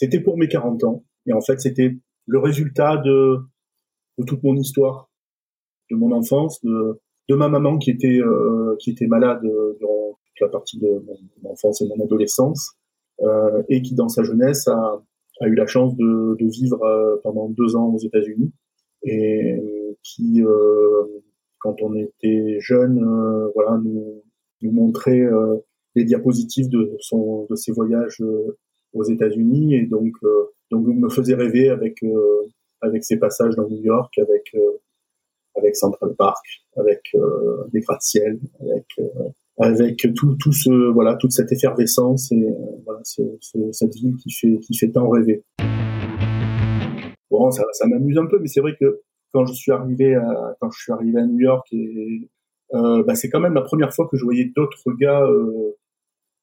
c'était pour mes 40 ans. Et en fait, c'était le résultat de, de toute mon histoire, de mon enfance, de, de ma maman qui était euh, qui était malade durant toute la partie de mon enfance et mon adolescence, euh, et qui dans sa jeunesse a, a eu la chance de, de vivre euh, pendant deux ans aux États-Unis, et qui euh, quand on était jeune, euh, voilà, nous, nous montrait les diapositives de son de ses voyages aux États-Unis et donc donc me faisait rêver avec avec ses passages dans New York, avec avec Central Park, avec euh, des gratte-ciel, avec euh, avec tout tout ce voilà toute cette effervescence et euh, voilà cette ville qui fait qui fait tant rêver. Bon, ça, ça m'amuse un peu, mais c'est vrai que quand je suis arrivé à, quand je suis arrivé à New York et euh, bah, c'est quand même la première fois que je voyais d'autres gars euh,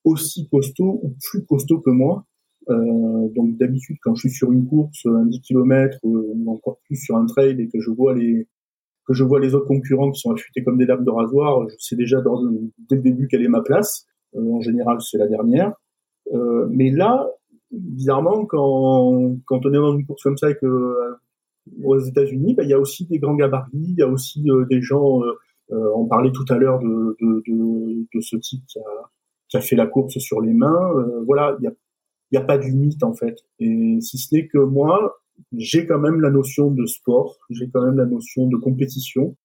aussi costauds ou plus costauds que moi. Euh, donc d'habitude, quand je suis sur une course, un 10 km ou encore plus sur un trail et que je vois les que je vois les autres concurrents qui sont affûtés comme des lames de rasoir, je sais déjà dès le début quelle est ma place. Euh, en général, c'est la dernière. Euh, mais là, bizarrement, quand, quand on est dans une course comme ça et que euh, aux États-Unis, bah, il y a aussi des grands gabarits, il y a aussi des gens. on parlait tout à l'heure de, de, de, de, ce type qui a, qui a fait la course sur les mains. voilà, il y a, y a pas de limite en fait. Et si ce n'est que moi, j'ai quand même la notion de sport, j'ai quand même la notion de compétition.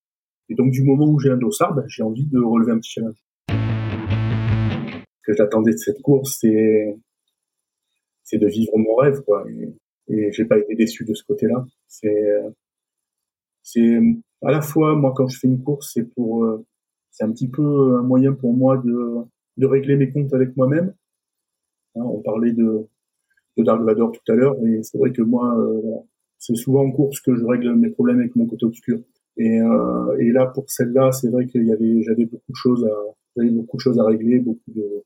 Et donc, du moment où j'ai un dossard, ben, j'ai envie de relever un petit challenge. Ce que j'attendais de cette course, c'est, c'est de vivre mon rêve, quoi. Et, et j'ai pas été déçu de ce côté-là. C'est, c'est à la fois, moi, quand je fais une course, c'est pour, euh, c'est un petit peu un moyen pour moi de, de régler mes comptes avec moi-même. Hein, on parlait de, Dark Vador tout à l'heure, mais c'est vrai que moi, euh, c'est souvent en course que je règle mes problèmes avec mon côté obscur. Et, euh, et là, pour celle-là, c'est vrai qu'il y avait, j'avais beaucoup de choses à, j'avais beaucoup de choses à régler, beaucoup de,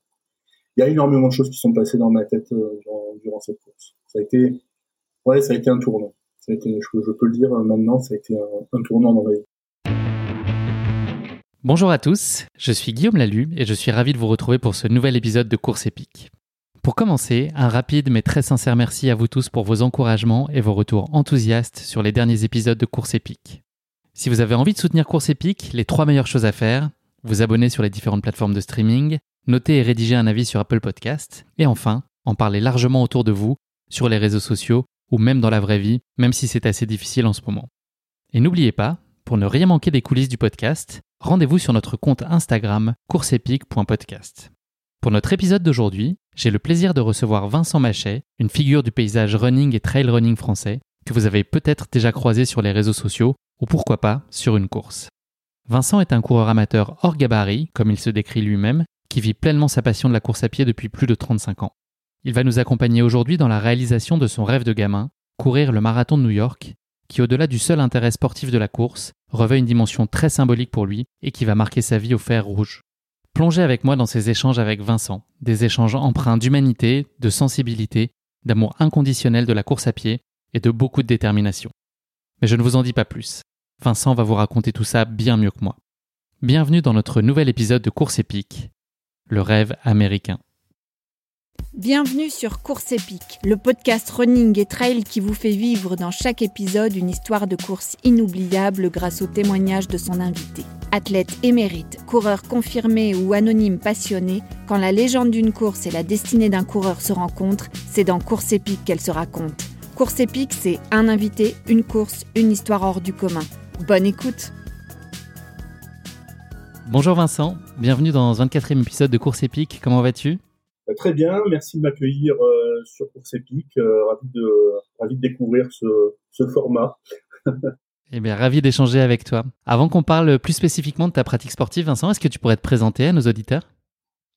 il y a énormément de choses qui sont passées dans ma tête euh, durant, cette course. Ça a été, ouais, ça a été un tournant. Ça je, peux le dire maintenant, ça a été un, un tournant dans ma vie. Bonjour à tous, je suis Guillaume Lalu et je suis ravi de vous retrouver pour ce nouvel épisode de Course épique. Pour commencer, un rapide mais très sincère merci à vous tous pour vos encouragements et vos retours enthousiastes sur les derniers épisodes de Course Épique. Si vous avez envie de soutenir Course Épique, les trois meilleures choses à faire, vous abonner sur les différentes plateformes de streaming, noter et rédiger un avis sur Apple Podcast, et enfin, en parler largement autour de vous, sur les réseaux sociaux ou même dans la vraie vie, même si c'est assez difficile en ce moment. Et n'oubliez pas, pour ne rien manquer des coulisses du podcast, rendez-vous sur notre compte Instagram courseepique.podcast. Pour notre épisode d'aujourd'hui, j'ai le plaisir de recevoir Vincent Machet, une figure du paysage running et trail running français, que vous avez peut-être déjà croisé sur les réseaux sociaux, ou pourquoi pas sur une course. Vincent est un coureur amateur hors gabarit, comme il se décrit lui-même, qui vit pleinement sa passion de la course à pied depuis plus de 35 ans. Il va nous accompagner aujourd'hui dans la réalisation de son rêve de gamin, courir le marathon de New York, qui au-delà du seul intérêt sportif de la course, revêt une dimension très symbolique pour lui et qui va marquer sa vie au fer rouge. Plongez avec moi dans ces échanges avec Vincent, des échanges empreints d'humanité, de sensibilité, d'amour inconditionnel de la course à pied et de beaucoup de détermination. Mais je ne vous en dis pas plus. Vincent va vous raconter tout ça bien mieux que moi. Bienvenue dans notre nouvel épisode de Course épique, le rêve américain. Bienvenue sur Course épique, le podcast running et trail qui vous fait vivre dans chaque épisode une histoire de course inoubliable grâce au témoignage de son invité. Athlète émérite, coureur confirmé ou anonyme passionné, quand la légende d'une course et la destinée d'un coureur se rencontrent, c'est dans Course épique qu'elle se raconte. Course épique, c'est un invité, une course, une histoire hors du commun. Bonne écoute Bonjour Vincent, bienvenue dans ce 24e épisode de Course épique, comment vas-tu? Bah, Très bien, merci de m'accueillir euh, sur Course épique, euh, ravi, de, ravi de découvrir ce, ce format. Eh bien, ravi d'échanger avec toi. Avant qu'on parle plus spécifiquement de ta pratique sportive, Vincent, est-ce que tu pourrais te présenter à nos auditeurs?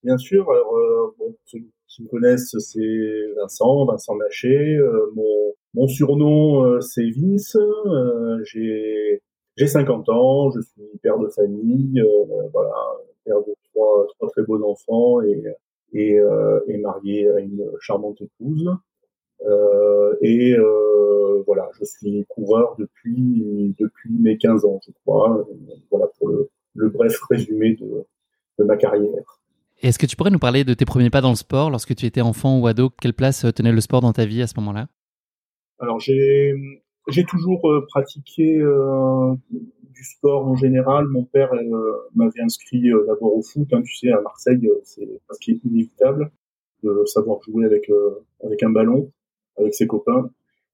Bien sûr. Alors, euh, bon, ceux qui me connaissent, c'est Vincent, Vincent Maché. Euh, mon, mon, surnom, euh, c'est Vince. Euh, j'ai j'ai 50 ans, je suis père de famille, voilà, père de trois, trois très beaux enfants et et, et marié à une charmante épouse. Euh, et euh, voilà, je suis coureur depuis depuis mes 15 ans, je crois. Voilà pour le, le bref résumé de, de ma carrière. Est-ce que tu pourrais nous parler de tes premiers pas dans le sport lorsque tu étais enfant ou ado? Quelle place tenait le sport dans ta vie à ce moment-là? Alors j'ai j'ai toujours pratiqué du sport en général. Mon père m'avait inscrit d'abord au foot. Hein, tu sais, à Marseille, c'est parce qu'il est inévitable de savoir jouer avec avec un ballon, avec ses copains.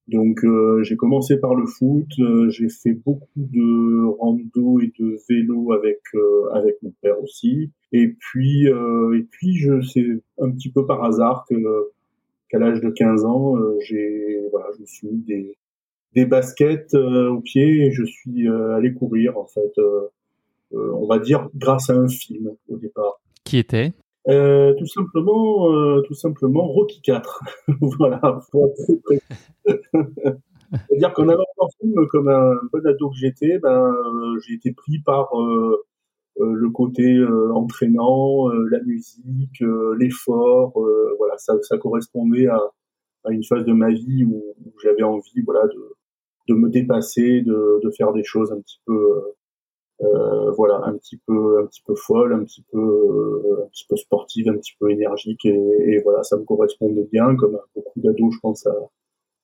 Donc euh, j'ai commencé par le foot, euh, j'ai fait beaucoup de rando et de vélo avec euh, avec mon père aussi. Et puis et puis je c'est un petit peu par hasard que qu'à l'âge de 15 ans, j'ai voilà, je me suis mis des des baskets aux pieds et je suis allé courir en fait on va dire grâce à un film au départ. Qui était? Euh, tout simplement, euh, tout simplement Rocky 4. voilà. C'est-à-dire qu'en avant un film comme un bon ado que j'étais, ben euh, j'ai été pris par euh, le côté entraînant, la musique, l'effort. voilà, ça, ça correspondait à, à, une phase de ma vie où, où j'avais envie, voilà, de, de me dépasser, de, de faire des choses un petit peu euh, voilà, un petit peu, un petit peu folle, un petit peu, euh, un petit peu sportive, un petit peu énergique, et, et voilà, ça me correspondait bien, comme beaucoup d'ados, je pense, à,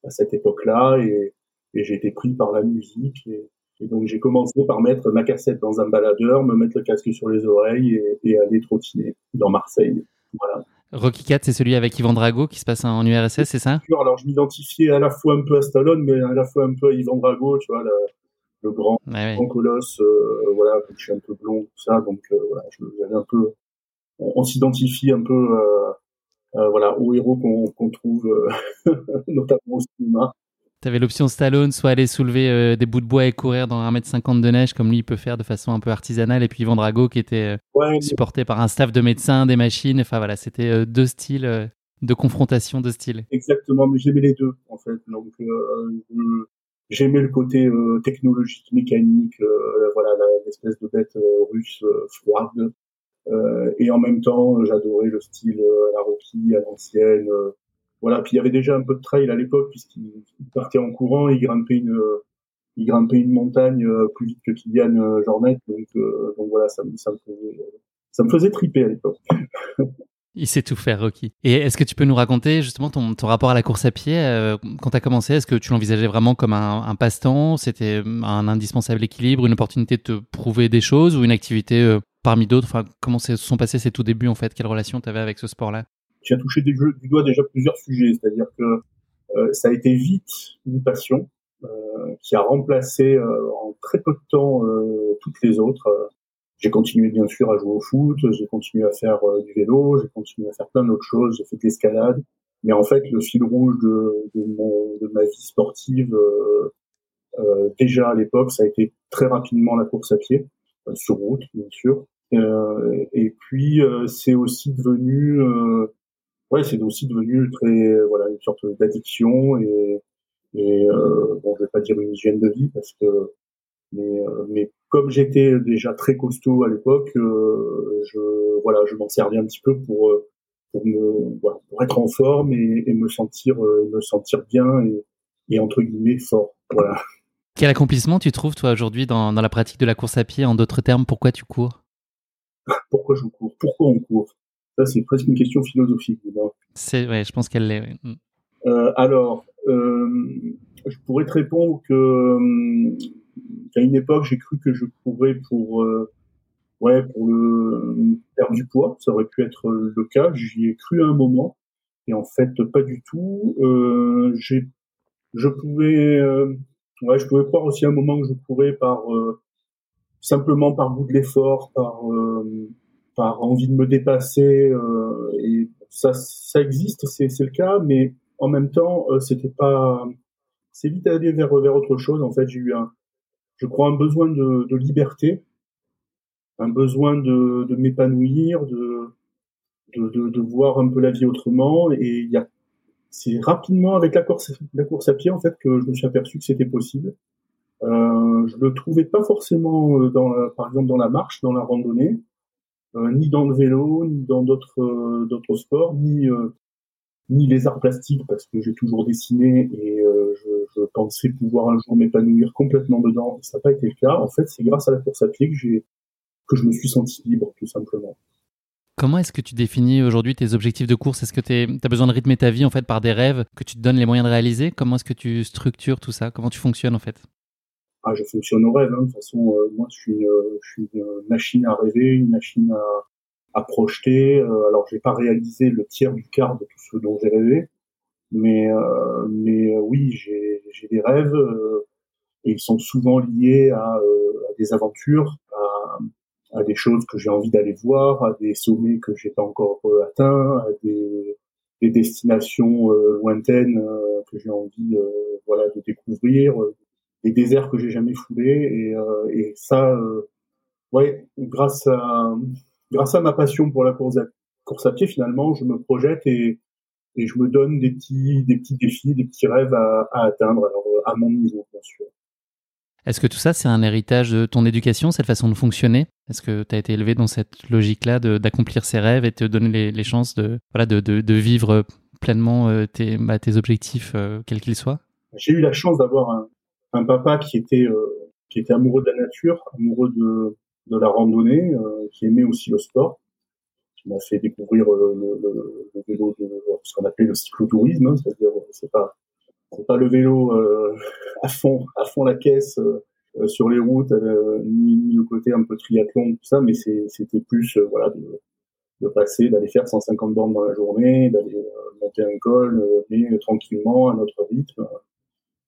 à cette époque-là, et, et j'ai été pris par la musique, et, et donc j'ai commencé par mettre ma cassette dans un baladeur, me mettre le casque sur les oreilles et, et aller trottiner dans Marseille. Voilà. Rocky 4, c'est celui avec Yvan Drago qui se passe en URSS, c'est ça? Alors je m'identifiais à la fois un peu à Stallone, mais à la fois un peu à Yvan Drago, tu vois, la, le grand, grand colosse, euh, voilà, je suis un peu blond, tout ça, donc euh, voilà, j'avais un peu, on, s'identifie un peu, euh, voilà, aux héros qu'on trouve, notamment au cinéma. Tu avais l'option Stallone, soit aller soulever des bouts de bois et courir dans 1m50 de neige, comme lui il peut faire de façon un peu artisanale, et puis Yvan Drago qui était supporté par un staff de médecins, des machines, enfin voilà, c'était deux styles de confrontation de styles. Exactement, mais j'aimais les deux en fait. Donc J'aimais le côté euh, technologique, mécanique, euh, voilà, l'espèce de bête euh, russe froide. et en même temps, j'adorais le style à la Rocky, à l'ancienne. Voilà, puis il y avait déjà un peu de trail à l'époque puisqu'il partait en courant, il grimpait une il grimpait une montagne plus vite que Kylian Jornet, donc, voilà, ça, me faisait, triper à l'époque. Il sait tout faire, Rocky. Et est-ce que tu peux nous raconter justement ton, rapport à la course à pied euh, Quand tu as commencé, est-ce que tu l'envisageais vraiment comme un, passe-temps C'était un indispensable équilibre, une opportunité de te prouver des choses ou une activité euh, parmi d'autres? Comment se sont passés ces tout débuts en fait? Quelle relation tu avais avec ce sport-là? Tu as touché du, du doigt déjà plusieurs sujets, c'est-à-dire que euh, ça a été vite une passion qui a remplacé en très peu de temps toutes les autres. J'ai continué bien sûr à jouer au foot, j'ai continué à faire euh, du vélo, j'ai continué à faire plein d'autres choses, j'ai fait de l'escalade. Mais en fait, le fil rouge de, de, mon, de ma vie sportive, euh, euh, déjà à l'époque, ça a été très rapidement la course à pied, euh, sur route bien sûr. Euh, et puis c'est aussi devenu, ouais, c'est aussi devenu très, voilà, une sorte d'addiction et, et bon, je vais pas dire une hygiène de vie parce que mais, euh, mais comme j'étais déjà très costaud à l'époque, euh, je voilà, je m'en servais un petit peu pour euh, pour me voilà, pour être en forme et, et me sentir me sentir bien et, et entre guillemets fort. Voilà. Quel accomplissement tu trouves toi aujourd'hui dans, dans la pratique de la course à pied? En d'autres termes, pourquoi tu cours? Pourquoi je cours? Pourquoi on court? Ça, c'est presque une question philosophique. C'est ouais, je pense qu'elle l'est. Mm. Euh, alors, euh, je pourrais te répondre que qu'à une époque, j'ai cru que je courais pour, euh, ouais, pour le perdre du poids. Ça aurait pu être le cas. J'y ai cru à un moment. Et en fait, pas du tout. Euh, j'ai, je pouvais, euh, ouais, je pouvais croire aussi à un moment que je courais par, euh, simplement par goût de l'effort, par, par envie de me dépasser. et ça, ça existe, c'est, le cas, mais en même temps, c'était pas, c'est vite aller vers, vers autre chose. En fait, j'ai eu un, je crois, un besoin de, de liberté, un besoin de, de m'épanouir, de, de, de, voir un peu la vie autrement. Et il y a, c'est rapidement avec la course, la course à pied en fait que je me suis aperçu que c'était possible. Euh, je le trouvais pas forcément euh, dans, par exemple dans la marche, dans la randonnée, euh, ni dans le vélo, ni dans d'autres euh, d'autres sports, ni euh, ni les arts plastiques parce que j'ai toujours dessiné et euh, je, je, pensais pouvoir un jour m'épanouir complètement dedans. Ça n'a pas été le cas. En fait, c'est grâce à la course à pied que j'ai que je me suis senti libre, tout simplement. Comment est-ce que tu définis aujourd'hui tes objectifs de course? Est-ce que tu as besoin de rythmer ta vie en fait par des rêves que tu te donnes les moyens de réaliser? Comment est-ce que tu structures tout ça? Comment tu fonctionnes en fait? Ah, Je fonctionne au rêve. Hein. De toute façon, euh, moi, je suis, je suis, une machine à rêver, une machine à, à projeter. Euh, alors, j'ai pas réalisé le tiers du quart de tout ce dont j'ai rêvé, mais, euh, mais oui, j'ai des rêves et ils sont souvent liés à, à des aventures, à, à des choses que j'ai envie d'aller voir, à des sommets que j'ai pas encore euh, atteints, à des, des destinations euh, lointaines euh, que j'ai envie voilà de découvrir, des déserts que j'ai jamais foulés et, et ça ouais grâce à grâce à ma passion pour la course à, course à pied finalement je me projette et et je me donne des petits des petits défis, des petits rêves à, à atteindre alors à mon niveau bien sûr. Est-ce que tout ça, c'est un héritage de ton éducation, cette façon de fonctionner? Est-ce que tu as été élevé dans cette logique-là d'accomplir ses rêves et te donner les, chances de, voilà, de, de, vivre pleinement euh, tes, bah, tes objectifs, euh, quels qu'ils soient? J'ai eu la chance d'avoir un, un, papa qui était, euh, qui était amoureux de la nature, amoureux de, de la randonnée, qui aimait aussi le sport, qui m'a fait découvrir le, le, le vélo, de, ce qu'on appelait le cyclotourisme, hein, c'est-à-dire c'est pas c'est pas le vélo euh, à fond, à fond la caisse euh, sur les routes, euh, ni, le côté un peu triathlon, tout ça, mais c'était plus voilà de, de passer, d'aller faire 150 bornes dans la journée, d'aller monter un col, mais tranquillement à notre rythme.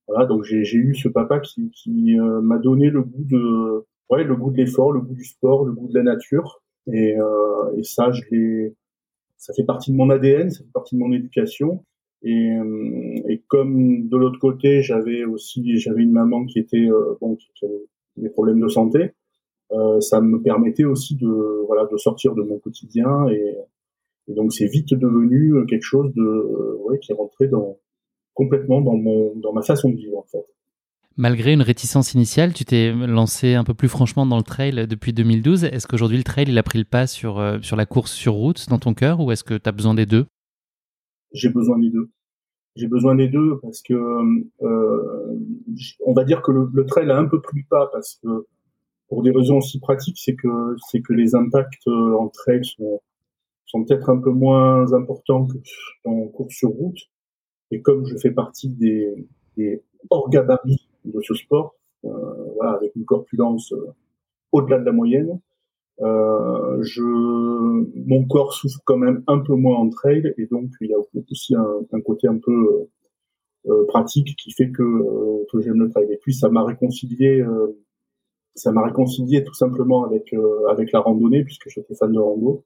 Voilà, donc j'ai eu ce papa qui, qui m'a donné le goût de, ouais, le goût de l'effort, le goût du sport, le goût de la nature, et, et ça, je l'ai, ça fait partie de mon ADN, ça fait partie de mon éducation. Et, euh, et comme de l'autre côté, j'avais aussi j'avais une maman qui était euh, bon qui avait des problèmes de santé, euh, ça me permettait aussi de voilà de sortir de mon quotidien et, et donc c'est vite devenu quelque chose de ouais, qui est rentré dans complètement dans mon dans ma façon de vivre en fait. Malgré une réticence initiale, tu t'es lancé un peu plus franchement dans le trail depuis 2012. Est-ce qu'aujourd'hui le trail il a pris le pas sur sur la course sur route dans ton cœur ou est-ce que tu as besoin des deux? J'ai besoin des deux. J'ai besoin des deux parce que euh, on va dire que le, le, trail a un peu plus pas parce que pour des raisons aussi pratiques, c'est que c'est que les impacts euh, en trail sont, sont peut-être un peu moins importants que en course sur route. Et comme je fais partie des, des hors gabarits de ce sport, euh, voilà, avec une corpulence euh, au-delà de la moyenne, euh, je, mon corps souffre quand même un peu moins en trail et donc il y a aussi un, côté un peu euh, euh pratique qui fait que, que j'aime le trail. Et puis ça m'a réconcilié, ça m'a réconcilié tout simplement avec avec la randonnée puisque j'étais fan de rando.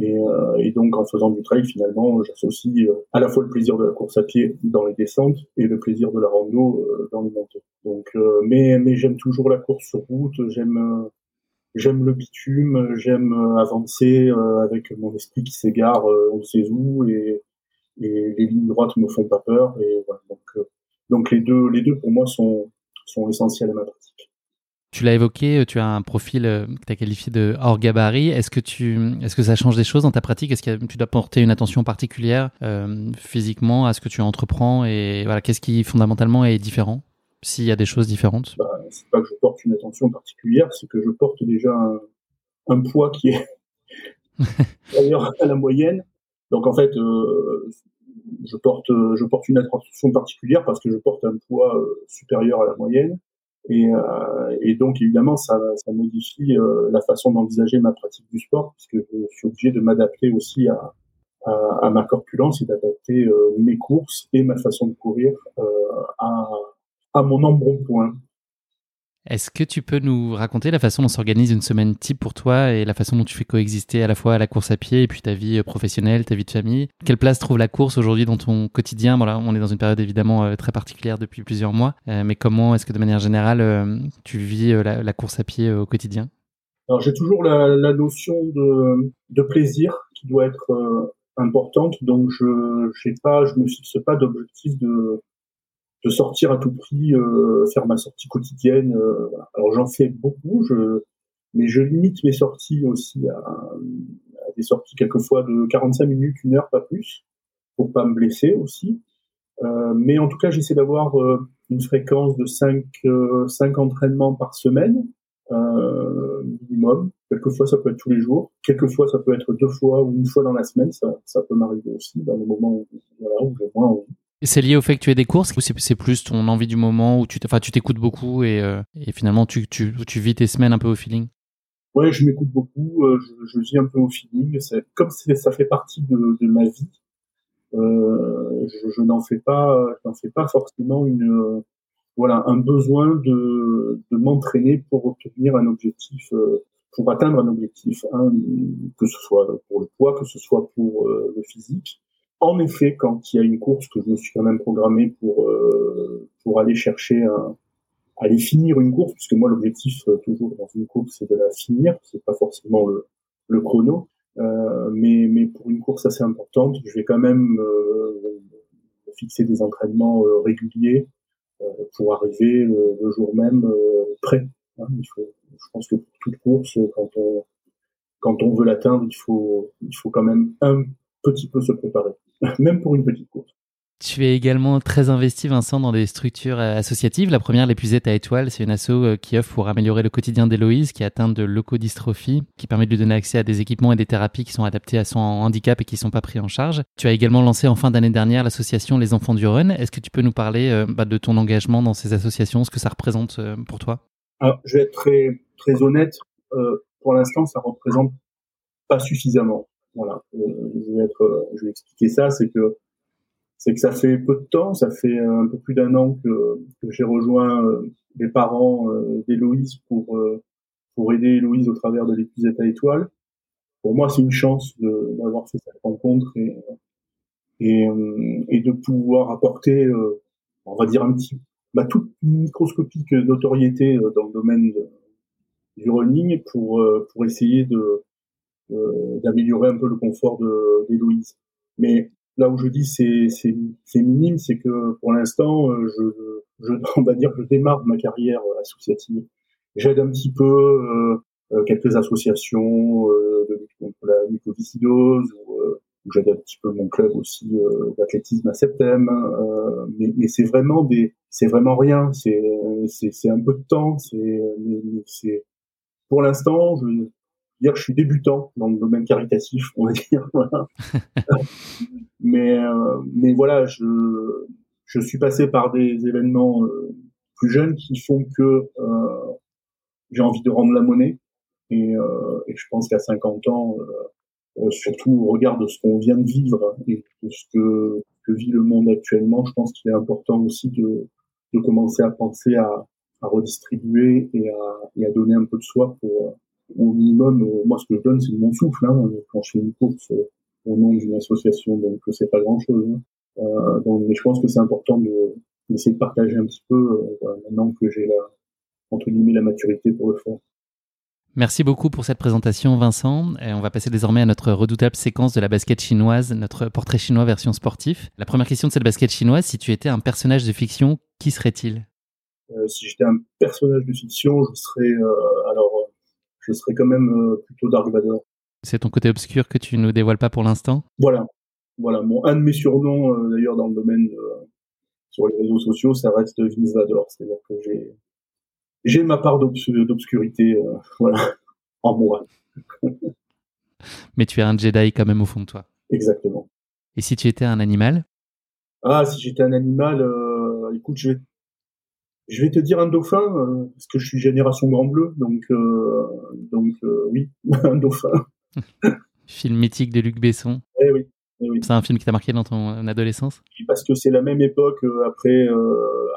Et, et, donc en faisant du trail finalement j'associe à la fois le plaisir de la course à pied dans les descentes et le plaisir de la rando dans les montées. Donc mais mais j'aime toujours la course sur route, j'aime j'aime le bitume, j'aime euh, avancer euh, avec mon esprit qui s'égare euh, on sait et, et les lignes droites me font pas peur et voilà, donc donc les deux les deux pour moi sont sont essentiels à ma pratique. Tu l'as évoqué, tu as un profil que tu as qualifié de hors gabarit. Est-ce que, tu, est-ce que ça change des choses dans ta pratique? Est-ce que tu dois porter une attention particulière euh, physiquement à ce que tu entreprends Et voilà, qu'est-ce qui fondamentalement est différent? S'il y a des choses différentes? Bah, C'est pas que je porte une attention particulière, c'est que je porte déjà un, poids qui est d'ailleurs à la moyenne. Donc en fait, euh, je porte je porte une attention particulière parce que je porte un poids euh, supérieur à la moyenne. Et, euh, et donc évidemment, ça, modifie euh, la façon d'envisager ma pratique du sport, puisque je suis obligé de m'adapter aussi à, ma corpulence et d'adapter euh, mes courses et ma façon de courir à, à mon embonpoint. Est-ce que tu peux nous raconter la façon dont s'organise une semaine type pour toi et la façon dont tu fais coexister à la fois la course à pied et puis ta vie euh, professionnelle, ta vie de famille? Quelle place trouve la course aujourd'hui dans ton quotidien? Voilà, on est dans une période évidemment euh, très particulière depuis plusieurs mois, euh, mais comment est-ce que de manière générale tu vis la, course à pied au quotidien? Alors j'ai toujours la, notion de, plaisir qui doit être importante, donc je ne me fixe pas d'objectif de de sortir à tout prix, euh, faire ma sortie quotidienne. Euh, Alors j'en fais beaucoup, je, mais je limite mes sorties aussi à, à, des sorties quelquefois de 45 minutes, une heure, pas plus, pour pas me blesser aussi. Euh, mais en tout cas, j'essaie d'avoir euh, une fréquence de 5, 5 entraînements par semaine, euh, minimum. Quelquefois, ça peut être tous les jours. Quelquefois, ça peut être deux fois ou une fois dans la semaine. Ça, ça peut m'arriver aussi dans les moments où, voilà, où j'ai moins envie. C'est lié au fait que tu aies des courses ou c'est plus ton envie du moment où tu t'écoutes beaucoup et, euh, et finalement tu, tu, tu, vis tes semaines un peu au feeling? Ouais, je m'écoute beaucoup, euh, je, vis un peu au feeling. Comme ça fait partie de, ma vie, euh, je, n'en fais pas, n'en fais pas forcément une, voilà, un besoin de, de m'entraîner pour obtenir un objectif, pour atteindre un objectif, hein, que ce soit pour le poids, que ce soit pour le physique. En effet, quand il y a une course que je me suis quand même programmé pour euh, pour aller chercher aller finir une course, puisque moi l'objectif toujours dans une course c'est de la finir, c'est pas forcément le, chrono, euh, mais mais pour une course assez importante, je vais quand même euh, fixer des entraînements réguliers pour arriver le, jour même prêt. Hein. il faut, je pense que pour toute course, quand on quand on veut l'atteindre, il faut il faut quand même un petit peu se préparer, même pour une petite course. Tu es également très investi, Vincent, dans des structures euh, associatives. La première, l'épuisette à étoiles, c'est une asso euh, qui offre pour améliorer le quotidien d'Héloïse, qui est atteinte de leucodystrophie, qui permet de lui donner accès à des équipements et des thérapies qui sont adaptés à son handicap et qui ne sont pas pris en charge. Tu as également lancé en fin d'année dernière l'association Les Enfants du Run. Est-ce que tu peux nous parler euh, bah, de ton engagement dans ces associations, ce que ça représente pour toi? Alors, je vais être très, très honnête. pour l'instant, ça représente pas suffisamment. Voilà. je vais être, je vais expliquer ça, c'est que c'est que ça fait peu de temps, ça fait un peu plus d'un an que, que j'ai rejoint euh, les parents euh, d'Héloïse pour euh, pour aider Héloïse au travers de l'épuisette à étoiles. Pour moi, c'est une chance d'avoir fait cette rencontre et, et, et de pouvoir apporter, on va dire un petit, bah, toute microscopique notoriété dans le domaine du running pour pour essayer de d'améliorer un peu le confort d'Héloïse. Mais là où je dis c'est c'est minime, c'est que pour l'instant, euh, je, je on va dire, je démarre ma carrière euh, associative. J'aide un petit peu euh, quelques associations de lutte contre la mucoviscidose ou, j'aide un petit peu mon club aussi d'athlétisme à Septem. mais, mais c'est vraiment des, c'est vraiment rien. C'est c'est un peu de temps. C'est c'est pour l'instant, je dire que je suis débutant dans le domaine caritatif, on va dire. Voilà. mais euh, mais voilà, je je suis passé par des événements euh, plus jeunes qui font que euh, j'ai envie de rendre la monnaie et, et je pense qu'à 50 ans, surtout au regard de ce qu'on vient de vivre et de ce que, que vit le monde actuellement, je pense qu'il est important aussi de de commencer à penser à, à redistribuer et à, et à donner un peu de soi pour au minimum, euh, moi, ce que je donne, c'est mon souffle. Hein, quand je fais une course euh, au nom d'une association, donc c'est pas grand-chose. Hein. Euh, donc, mais je pense que c'est important de d'essayer de partager un petit peu maintenant que j'ai la entre guillemets la maturité pour le faire. Merci beaucoup pour cette présentation, Vincent. Et on va passer désormais à notre redoutable séquence de la basket chinoise, notre portrait chinois version sportif. La première question de cette basket chinoise, si tu étais un personnage de fiction, qui serait-il? Euh, Si j'étais un personnage de fiction, je serais euh, alors je serais quand même euh, plutôt Dark Vador. C'est ton côté obscur que tu ne nous dévoiles pas pour l'instant? Voilà. Voilà. Mon, un de mes surnoms, euh, d'ailleurs, dans le domaine euh, sur les réseaux sociaux, ça reste Vince Vador. C'est-à-dire que j'ai, j'ai ma part d'obscurité, voilà, en moi. Mais tu es un Jedi quand même au fond de toi. Exactement. Et si tu étais un animal? Ah, si j'étais un animal, écoute, je vais je vais te dire un dauphin, euh, parce que je suis génération grand bleu, donc, euh, donc euh, oui, un dauphin. film mythique de Luc Besson. Eh oui. Eh oui. C'est un film qui t'a marqué dans ton adolescence? Parce que c'est la même époque après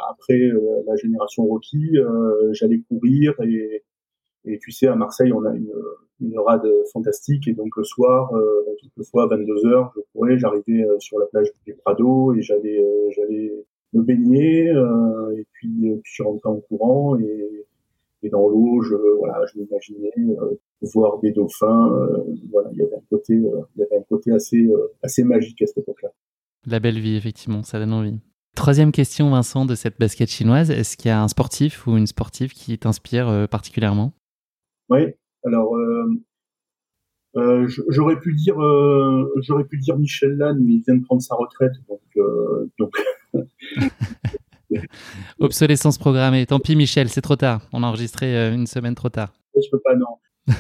après la génération Rocky. J'allais courir et, et tu sais à Marseille on a une, une rade fantastique et donc le soir, quelquefois à 22 h je courais, j'arrivais sur la plage du Prado et j'allais j'allais me baigner euh, et puis, euh, puis je rentrais en courant et, et dans l'eau je voilà je m'imaginais euh, voir des dauphins voilà il y avait un côté il y avait un côté assez assez magique à cette époque-là. La belle vie effectivement ça donne envie. Troisième question, Vincent, de cette basket chinoise. Est-ce qu'il y a un sportif ou une sportive qui t'inspire particulièrement? Oui, alors euh, j'aurais pu dire, euh, j'aurais pu dire Michel Lannes, mais il vient de prendre sa retraite, donc, euh, donc Obsolescence programmée. Tant pis, Michel, c'est trop tard. On a enregistré euh, une semaine trop tard. Je peux pas, non.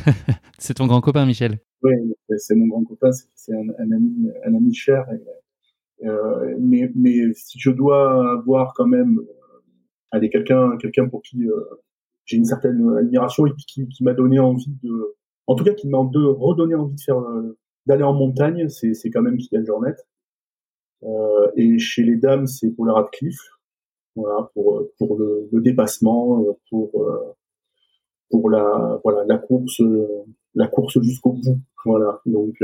c'est ton grand copain, Michel. Oui, c'est mon grand copain. C'est un, ami, un ami cher. Euh, mais, mais si je dois avoir quand même, aller quelqu'un, quelqu'un pour qui j'ai une certaine admiration et qui, qui m'a donné envie de, en tout cas, qui m'a redonné envie de faire, d'aller en montagne, c'est quand même Kylian Jornet. Euh, et chez les dames, c'est pour le Radcliffe, voilà, pour pour le, le dépassement, euh, pour euh, pour la voilà la course la course jusqu'au bout, voilà. Donc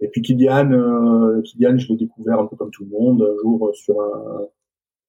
et puis Kylian, euh, Kylian, je l'ai découvert un peu comme tout le monde, un jour sur un,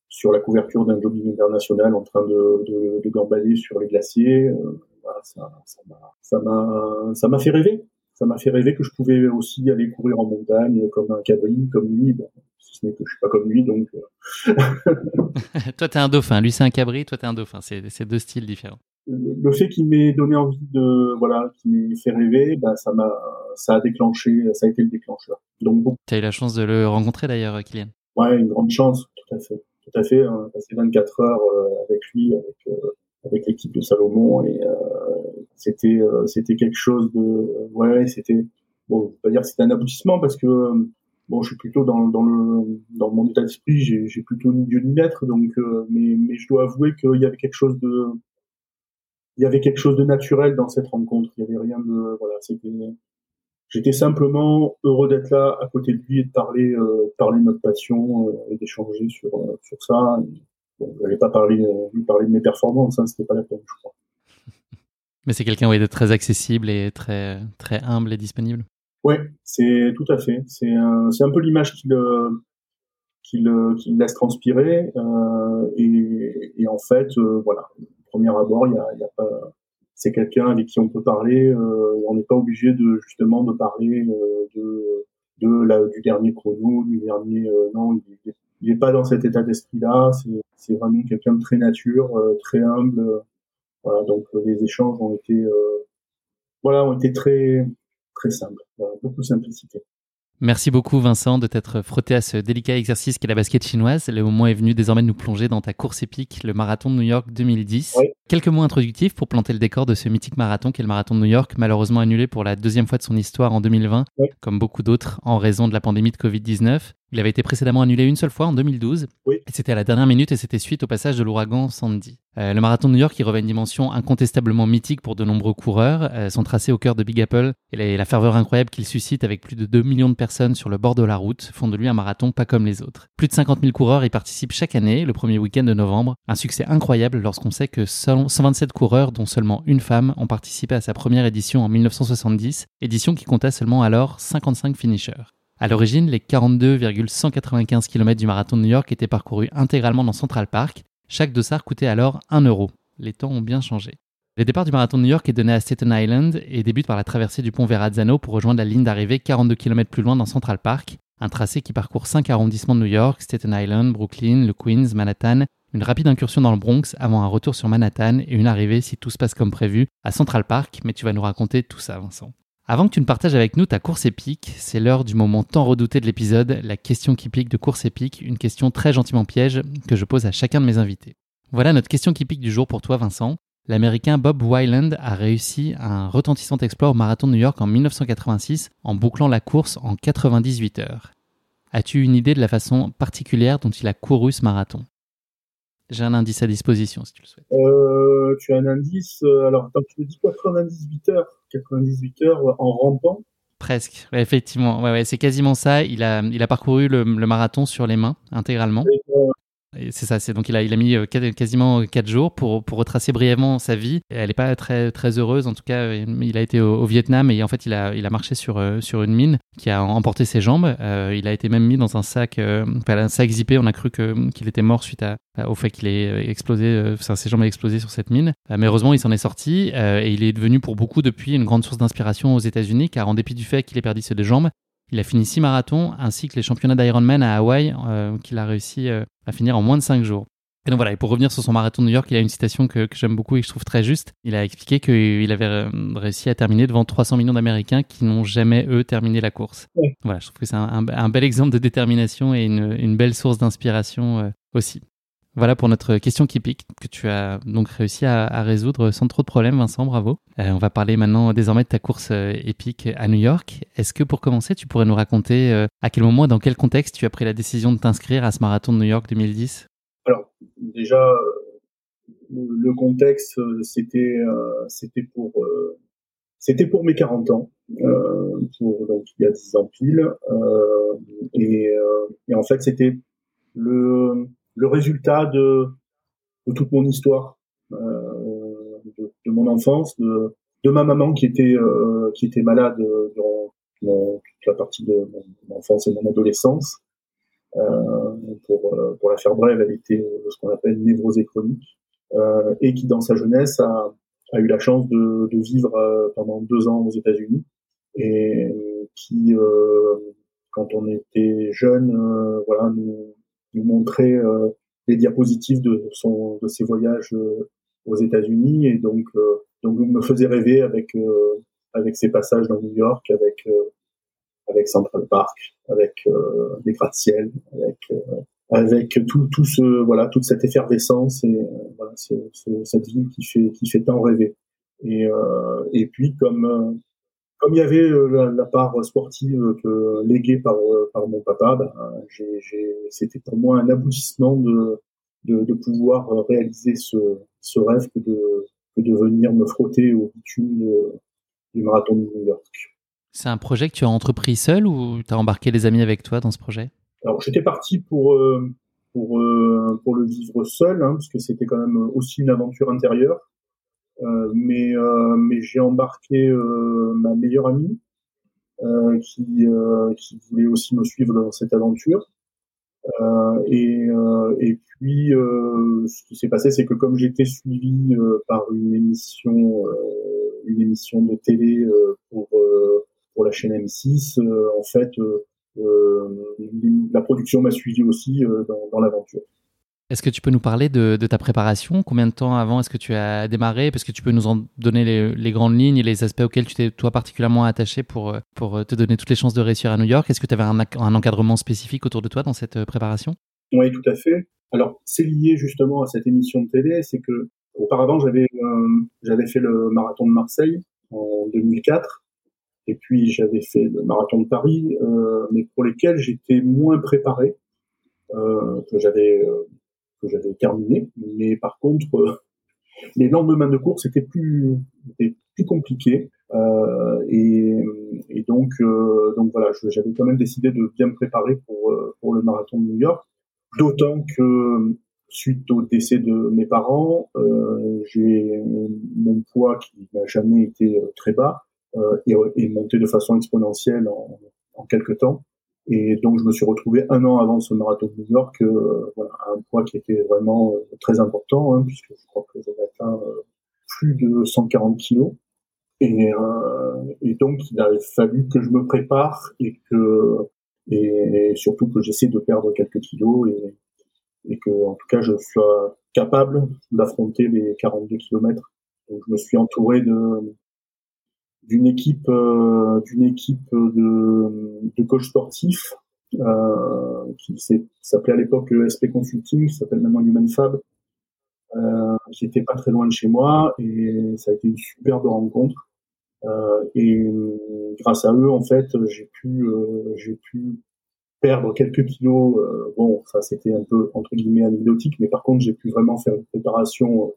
sur la couverture d'un jogging international en train de, de, de gambader sur les glaciers. Euh, voilà, ça, ça m'a, ça m'a fait rêver ça m'a fait rêver que je pouvais aussi aller courir en montagne comme un cabri, comme lui. Bon, si ce n'est que je suis pas comme lui, donc. Euh. toi, t'es un dauphin. Lui, c'est un cabri. Toi, t'es un dauphin. C'est deux styles différents. Le fait qu'il m'ait donné envie de, voilà, qu'il m'ait fait rêver, bah, ça m'a, ça a déclenché, ça a été le déclencheur. Donc bon. T'as eu la chance de le rencontrer d'ailleurs, Kylian? Ouais, une grande chance, tout à fait, tout à fait. Hein, passer 24 heures euh, avec lui, avec euh, avec l'équipe de Salomon et euh, c'était euh, c'était quelque chose de ouais c'était bon je pas dire c'était un aboutissement parce que bon je suis plutôt dans dans le dans mon état d'esprit j'ai j'ai plutôt ni Dieu ni maître donc euh, mais mais je dois avouer qu'il y avait quelque chose de il y avait quelque chose de naturel dans cette rencontre. Il y avait rien de voilà c'était j'étais simplement heureux d'être là à côté de lui et de parler euh, parler notre passion et d'échanger sur sur ça Bon, je n'allais pas parler, euh, lui parler de mes performances, hein, c'était pas la peine, je crois. Mais c'est quelqu'un oui, de très accessible et très, très humble et disponible. Ouais, c'est tout à fait. C'est un, un peu l'image qu'il euh, qu'il euh, laisse transpirer. Euh, et, et, en fait, euh, voilà, premier abord, il y a, y a pas. C'est quelqu'un avec qui on peut parler. Euh, on n'est pas obligé de justement de parler de de la, du dernier chrono, du dernier. non, il, il n'est pas dans cet état d'esprit-là. C'est vraiment quelqu'un de très nature, euh, très humble. voilà, donc euh, les échanges ont été, euh, voilà, ont été très très simples, beaucoup de simplicité. Merci beaucoup Vincent de t'être frotté à ce délicat exercice qu'est la basket chinoise. Le moment est venu désormais de nous plonger dans ta course épique, le marathon de New York 2010. Quelques mots introductifs pour planter le décor de ce mythique marathon qu'est le marathon de New York, malheureusement annulé pour la deuxième fois de son histoire en 2020, comme beaucoup d'autres en raison de la pandémie de Covid-19. Il avait été précédemment annulé une seule fois en 2012. Oui. C'était à la dernière minute et c'était suite au passage de l'ouragan Sandy. Euh, le marathon de New York, qui revêt une dimension incontestablement mythique pour de nombreux coureurs. Euh, son tracé au cœur de Big Apple et la, ferveur incroyable qu'il suscite avec plus de 2 millions de personnes sur le bord de la route font de lui un marathon pas comme les autres. Plus de 50 000 coureurs y participent chaque année, le premier week-end de novembre. Un succès incroyable lorsqu'on sait que 127 coureurs, dont seulement une femme, ont participé à sa première édition en 1970, édition qui comptait seulement alors 55 finishers. À l'origine, les 42,195 km du marathon de New York étaient parcourus intégralement dans Central Park. Chaque dossard coûtait alors 1 euro. Les temps ont bien changé. Le départ du marathon de New York est donné à Staten Island et débute par la traversée du pont Verrazzano pour rejoindre la ligne d'arrivée 42 km plus loin dans Central Park, un tracé qui parcourt 5 arrondissements de New York, Staten Island, Brooklyn, le Queens, Manhattan, une rapide incursion dans le Bronx avant un retour sur Manhattan et une arrivée, si tout se passe comme prévu, à Central Park, mais tu vas nous raconter tout ça, Vincent. Avant que tu ne partages avec nous ta course épique, c'est l'heure du moment tant redouté de l'épisode, la question qui pique de course épique, une question très gentiment piège que je pose à chacun de mes invités. Voilà notre question qui pique du jour pour toi Vincent. L'américain Bob Wyland a réussi un retentissant exploit au marathon de New York en 1986 en bouclant la course en 98 heures. As-tu une idée de la façon particulière dont il a couru ce marathon? J'ai un indice à disposition si tu le souhaites. Euh, tu as un indice, euh, alors attends, tu me dis 98 heures? 98 heures en rampant. Presque, effectivement. Ouais, ouais, c'est quasiment ça. Il a, il a parcouru le, le marathon sur les mains intégralement. C'est ça, c'est donc il a, il a mis euh, quasiment quatre jours pour, retracer brièvement sa vie. Elle n'est pas très, très heureuse, en tout cas, euh, il a été au, Vietnam et en fait il a, marché sur, euh, une mine qui a emporté ses jambes. il a été même mis dans un sac, un sac zippé. On a cru qu'il était mort suite au fait qu'il ait explosé, enfin, ses jambes aient explosé sur cette mine. mais heureusement, il s'en est sorti et il est devenu pour beaucoup depuis une grande source d'inspiration aux États-Unis car en dépit du fait qu'il ait perdu ses deux jambes, il a fini six marathons ainsi que les championnats d'Ironman à Hawaï euh, qu'il a réussi euh, à finir en moins de cinq jours. Et donc voilà, et pour revenir sur son marathon de New York, il a une citation que, j'aime beaucoup et que je trouve très juste. Il a expliqué qu'il avait euh, réussi à terminer devant 300 millions d'Américains qui n'ont jamais, eux, terminé la course. Voilà, je trouve que c'est un, bel exemple de détermination et une, belle source d'inspiration aussi. Voilà pour notre question qui pique, que tu as donc réussi à, résoudre sans trop de problèmes, Vincent, bravo. Euh, on va parler maintenant désormais de ta course euh, épique à New York. Est-ce que pour commencer, tu pourrais nous raconter euh, à quel moment et dans quel contexte tu as pris la décision de t'inscrire à ce marathon de New York 2010 Alors, déjà, le contexte, c'était c'était pour c'était pour mes 40 ans, pour donc il y a 10 ans pile, et, et en fait c'était le le résultat de, de toute mon histoire, euh, de, de, mon enfance, de, de ma maman qui était euh, qui était malade durant toute la partie de mon enfance et mon adolescence. Euh, pour, euh, pour la faire brève, elle était ce qu'on appelle névrosée chronique euh, et qui dans sa jeunesse a, a eu la chance de, vivre euh, pendant deux ans aux États-Unis et qui, quand on était jeune, voilà, nous, nous montrer euh, les diapositives de son de ses voyages euh, aux États-Unis. Et donc euh, donc me faisait rêver avec avec ses passages dans New York, avec avec Central Park, avec des gratte-ciel, avec avec tout tout ce voilà toute cette effervescence et voilà cette ville qui fait qui fait tant rêver. Et et puis comme comme il y avait euh, la, part sportive que, léguée par, euh, par mon papa, ben, c'était pour moi un aboutissement de, de, de, pouvoir réaliser ce, ce rêve que de, que de venir me frotter au bitume du marathon de New York. C'est un projet que tu as entrepris seul ou tu as embarqué les amis avec toi dans ce projet? Alors j'étais parti pour, euh, pour, pour le vivre seul, hein, parce que c'était quand même aussi une aventure intérieure. Euh, mais euh, mais j'ai embarqué euh, ma meilleure amie qui qui voulait aussi me suivre dans cette aventure. et et puis ce qui s'est passé, c'est que comme j'étais suivi par une émission une émission de télé pour pour la chaîne M6, en fait, la production m'a suivi aussi dans, dans l'aventure. Est-ce que tu peux nous parler de, ta préparation? Combien de temps avant est-ce que tu as démarré? Parce que tu peux nous en donner les, grandes lignes et les aspects auxquels tu t'es toi particulièrement attaché pour, pour te donner toutes les chances de réussir à New York. Est-ce que tu avais un, encadrement spécifique autour de toi dans cette euh, préparation? Oui, tout à fait. Alors, c'est lié justement à cette émission de télé, c'est que auparavant, j'avais euh, fait le marathon de Marseille en 2004, et puis j'avais fait le marathon de Paris, euh, mais pour lesquels j'étais moins préparé, que j'avais que j'avais terminé. Mais par contre, euh, les lendemains de course étaient plus, plus compliqués. Euh, et, et, donc, euh, donc voilà, j'avais quand même décidé de bien me préparer pour, euh, pour le marathon de New York. D'autant que suite au décès de mes parents, euh, j'ai mon poids qui n'a jamais été très bas est, monté de façon exponentielle en, en quelques temps. Et donc, je me suis retrouvé un an avant ce marathon de New York, euh, voilà, à un poids qui était vraiment euh, très important, hein, puisque je crois que j'avais atteint euh, plus de 140 kilos. Et, et, donc, il a fallu que je me prépare et que, et, surtout que j'essaie de perdre quelques kilos et, et que, en tout cas, je sois capable d'affronter les 42 kilomètres. Donc, je me suis entouré de, d'une équipe euh, d'une équipe de, de coach sportifs euh, qui s'appelait à l'époque SP Consulting, qui s'appelle maintenant Human Fab, euh, qui était pas très loin de chez moi et ça a été une superbe rencontre. Et grâce à eux, en fait, j'ai pu j'ai pu perdre quelques kilos. bon, ça c'était un peu entre guillemets anecdotique, mais par contre j'ai pu vraiment faire une préparation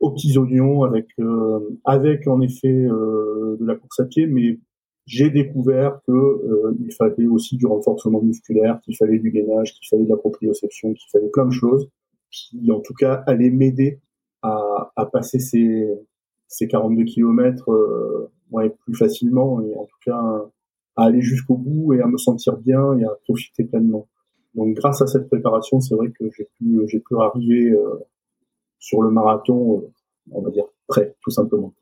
aux petits oignons avec euh, avec en effet euh, de la course à pied, mais j'ai découvert que euh, il fallait aussi du renforcement musculaire, qu'il fallait du gainage, qu'il fallait de la proprioception, qu'il fallait plein de choses qui en tout cas allaient m'aider à, à passer ces ces 42 kilomètres euh, ouais, plus facilement et en tout cas à aller jusqu'au bout et à me sentir bien et à profiter pleinement. Donc grâce à cette préparation, c'est vrai que j'ai pu j'ai pu arriver sur le marathon, euh, on va dire prêt, tout simplement.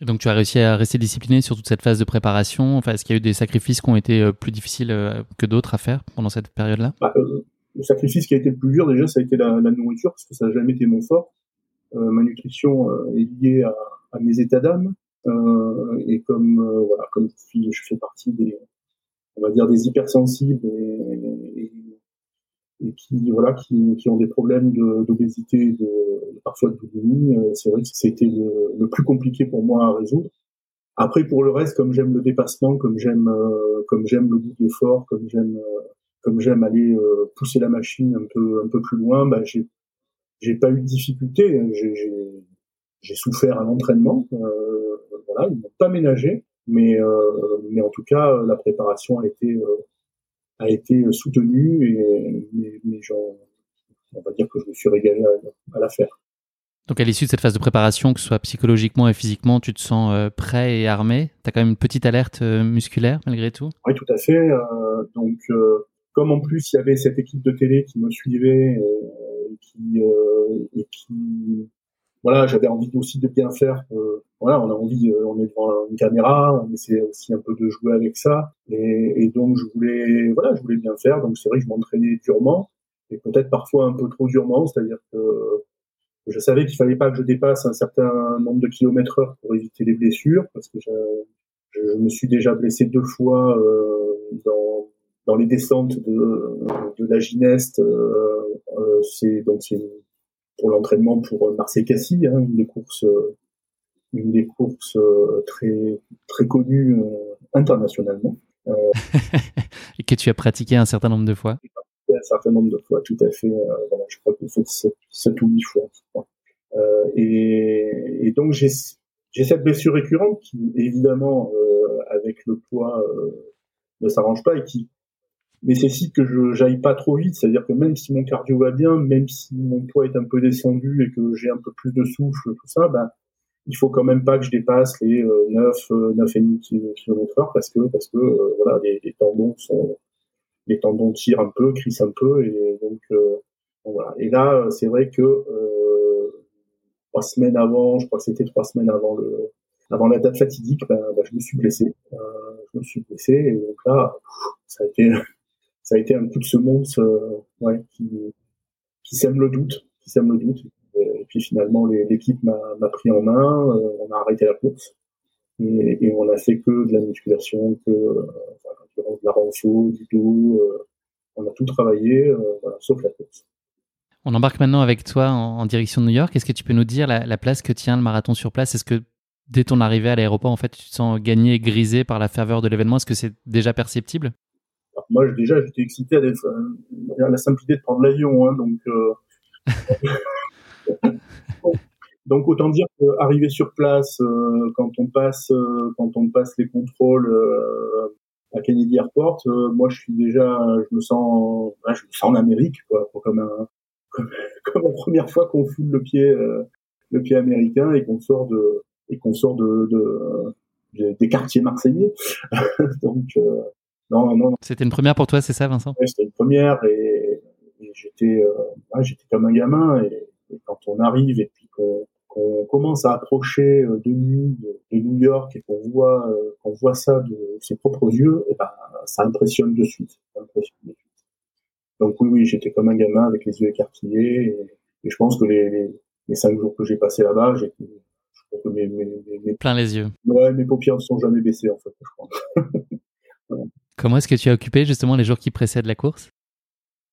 donc tu as réussi à rester discipliné sur toute cette phase de préparation. Enfin, est-ce qu'il y a eu des sacrifices qui ont été euh, plus difficiles euh, que d'autres à faire pendant cette période-là? Bah, Le sacrifice qui a été le plus dur déjà, ça a été la, nourriture parce que ça n'a jamais été mon fort. ma nutrition est liée à, à mes états d'âme et comme voilà, comme je, suis, je fais partie des, on va dire des hypersensibles et, et et qui voilà qui, qui ont des problèmes d'obésité, de, parfois de boulimie, c'est vrai que c'était le, le, plus compliqué pour moi à résoudre. Après pour le reste, comme j'aime le dépassement, comme j'aime comme j'aime le goût d'effort, comme j'aime comme j'aime aller pousser la machine un peu un peu plus loin, bah, j'ai j'ai pas eu de difficulté. J'ai souffert à l'entraînement. Euh, voilà, ils m'ont pas ménagé, mais euh, mais en tout cas la préparation a été euh, a été soutenue et mais, mais on va dire que je me suis régalé à, la faire. Donc à l'issue de cette phase de préparation, que ce soit psychologiquement et physiquement, tu te sens prêt et armé? Tu as quand même une petite alerte musculaire malgré tout? Oui, tout à fait. donc comme en plus il y avait cette équipe de télé qui me suivait et qui, et qui voilà, j'avais envie aussi de bien faire. Euh, voilà, on a envie, on est devant une caméra, on essaie aussi un peu de jouer avec ça, et, et donc je voulais, voilà, je voulais bien faire. Donc c'est vrai que je m'entraînais durement, et peut-être parfois un peu trop durement, c'est-à-dire que je savais qu'il fallait pas que je dépasse un certain nombre de kilomètres heure pour éviter les blessures, parce que je, je me suis déjà blessé deux fois euh, dans, dans les descentes de, de la Gineste. Euh, euh c'est donc c'est pour l'entraînement pour euh, Marseille-Cassis, hein, une des courses, euh, une des courses euh, très très connues internationalement. Et que tu as pratiqué un certain nombre de fois. Un certain nombre de fois, tout à fait. voilà, je crois que fait 7, ou 8 fois. Euh, et, et, donc j'ai j'ai cette blessure récurrente qui évidemment euh, avec le poids euh, ne s'arrange pas et qui nécessite que je j'aille pas trop vite, c'est-à-dire que même si mon cardio va bien, même si mon poids est un peu descendu et que j'ai un peu plus de souffle, tout ça, ben il faut quand même pas que je dépasse les euh, 9 9,5 km/h parce que parce que euh, voilà les, les, tendons sont les tendons tirent un peu, crissent un peu et donc euh, voilà. Et là c'est vrai que euh, trois semaines avant, je crois que c'était trois semaines avant le avant la date fatidique, ben je me suis blessé. Euh, je me suis blessé et donc là ça a été ça a été un coup de semonce euh, qui, sème le doute, qui sème le doute. Et puis finalement, l'équipe m'a pris en main, euh, on a arrêté la course et, on a fait que de la musculation, que euh, de la renfo, du dos. on a tout travaillé, sauf la course. On embarque maintenant avec toi en, direction de New York. Est-ce que tu peux nous dire la, la, place que tient le marathon sur place? Est-ce que dès ton arrivée à l'aéroport, en fait, tu te sens gagné, grisé par la ferveur de l'événement? Est-ce que c'est déjà perceptible? Moi, déjà, j'étais excité à, la simplicité de prendre l'avion, hein, donc. Euh, donc autant dire qu'arriver sur place, euh, quand on passe, euh, quand on passe les contrôles à Kennedy Airport, moi je suis déjà, je me sens, je me sens en Amérique, quoi, comme, un, comme, la première fois qu'on foule le pied, le pied américain et qu'on sort de, et qu'on sort de, de, des quartiers marseillais. donc non, non, C'était une première pour toi, c'est ça, Vincent? C'était une première et, j'étais, euh, j'étais comme un gamin. Et, quand on arrive et puis qu'on commence à approcher euh, de nuit de, New York et qu'on voit, euh, qu'on voit ça de ses propres yeux, et eh ben, ça impressionne de suite. Donc oui, oui, j'étais comme un gamin avec les yeux écarquillés. Et, je pense que les, les, cinq jours que j'ai passé là-bas, j'ai mes, mes, plein les yeux. Ouais, mes paupières ne sont jamais baissées en fait, je crois. Comment est-ce que tu as occupé justement les jours qui précèdent la course?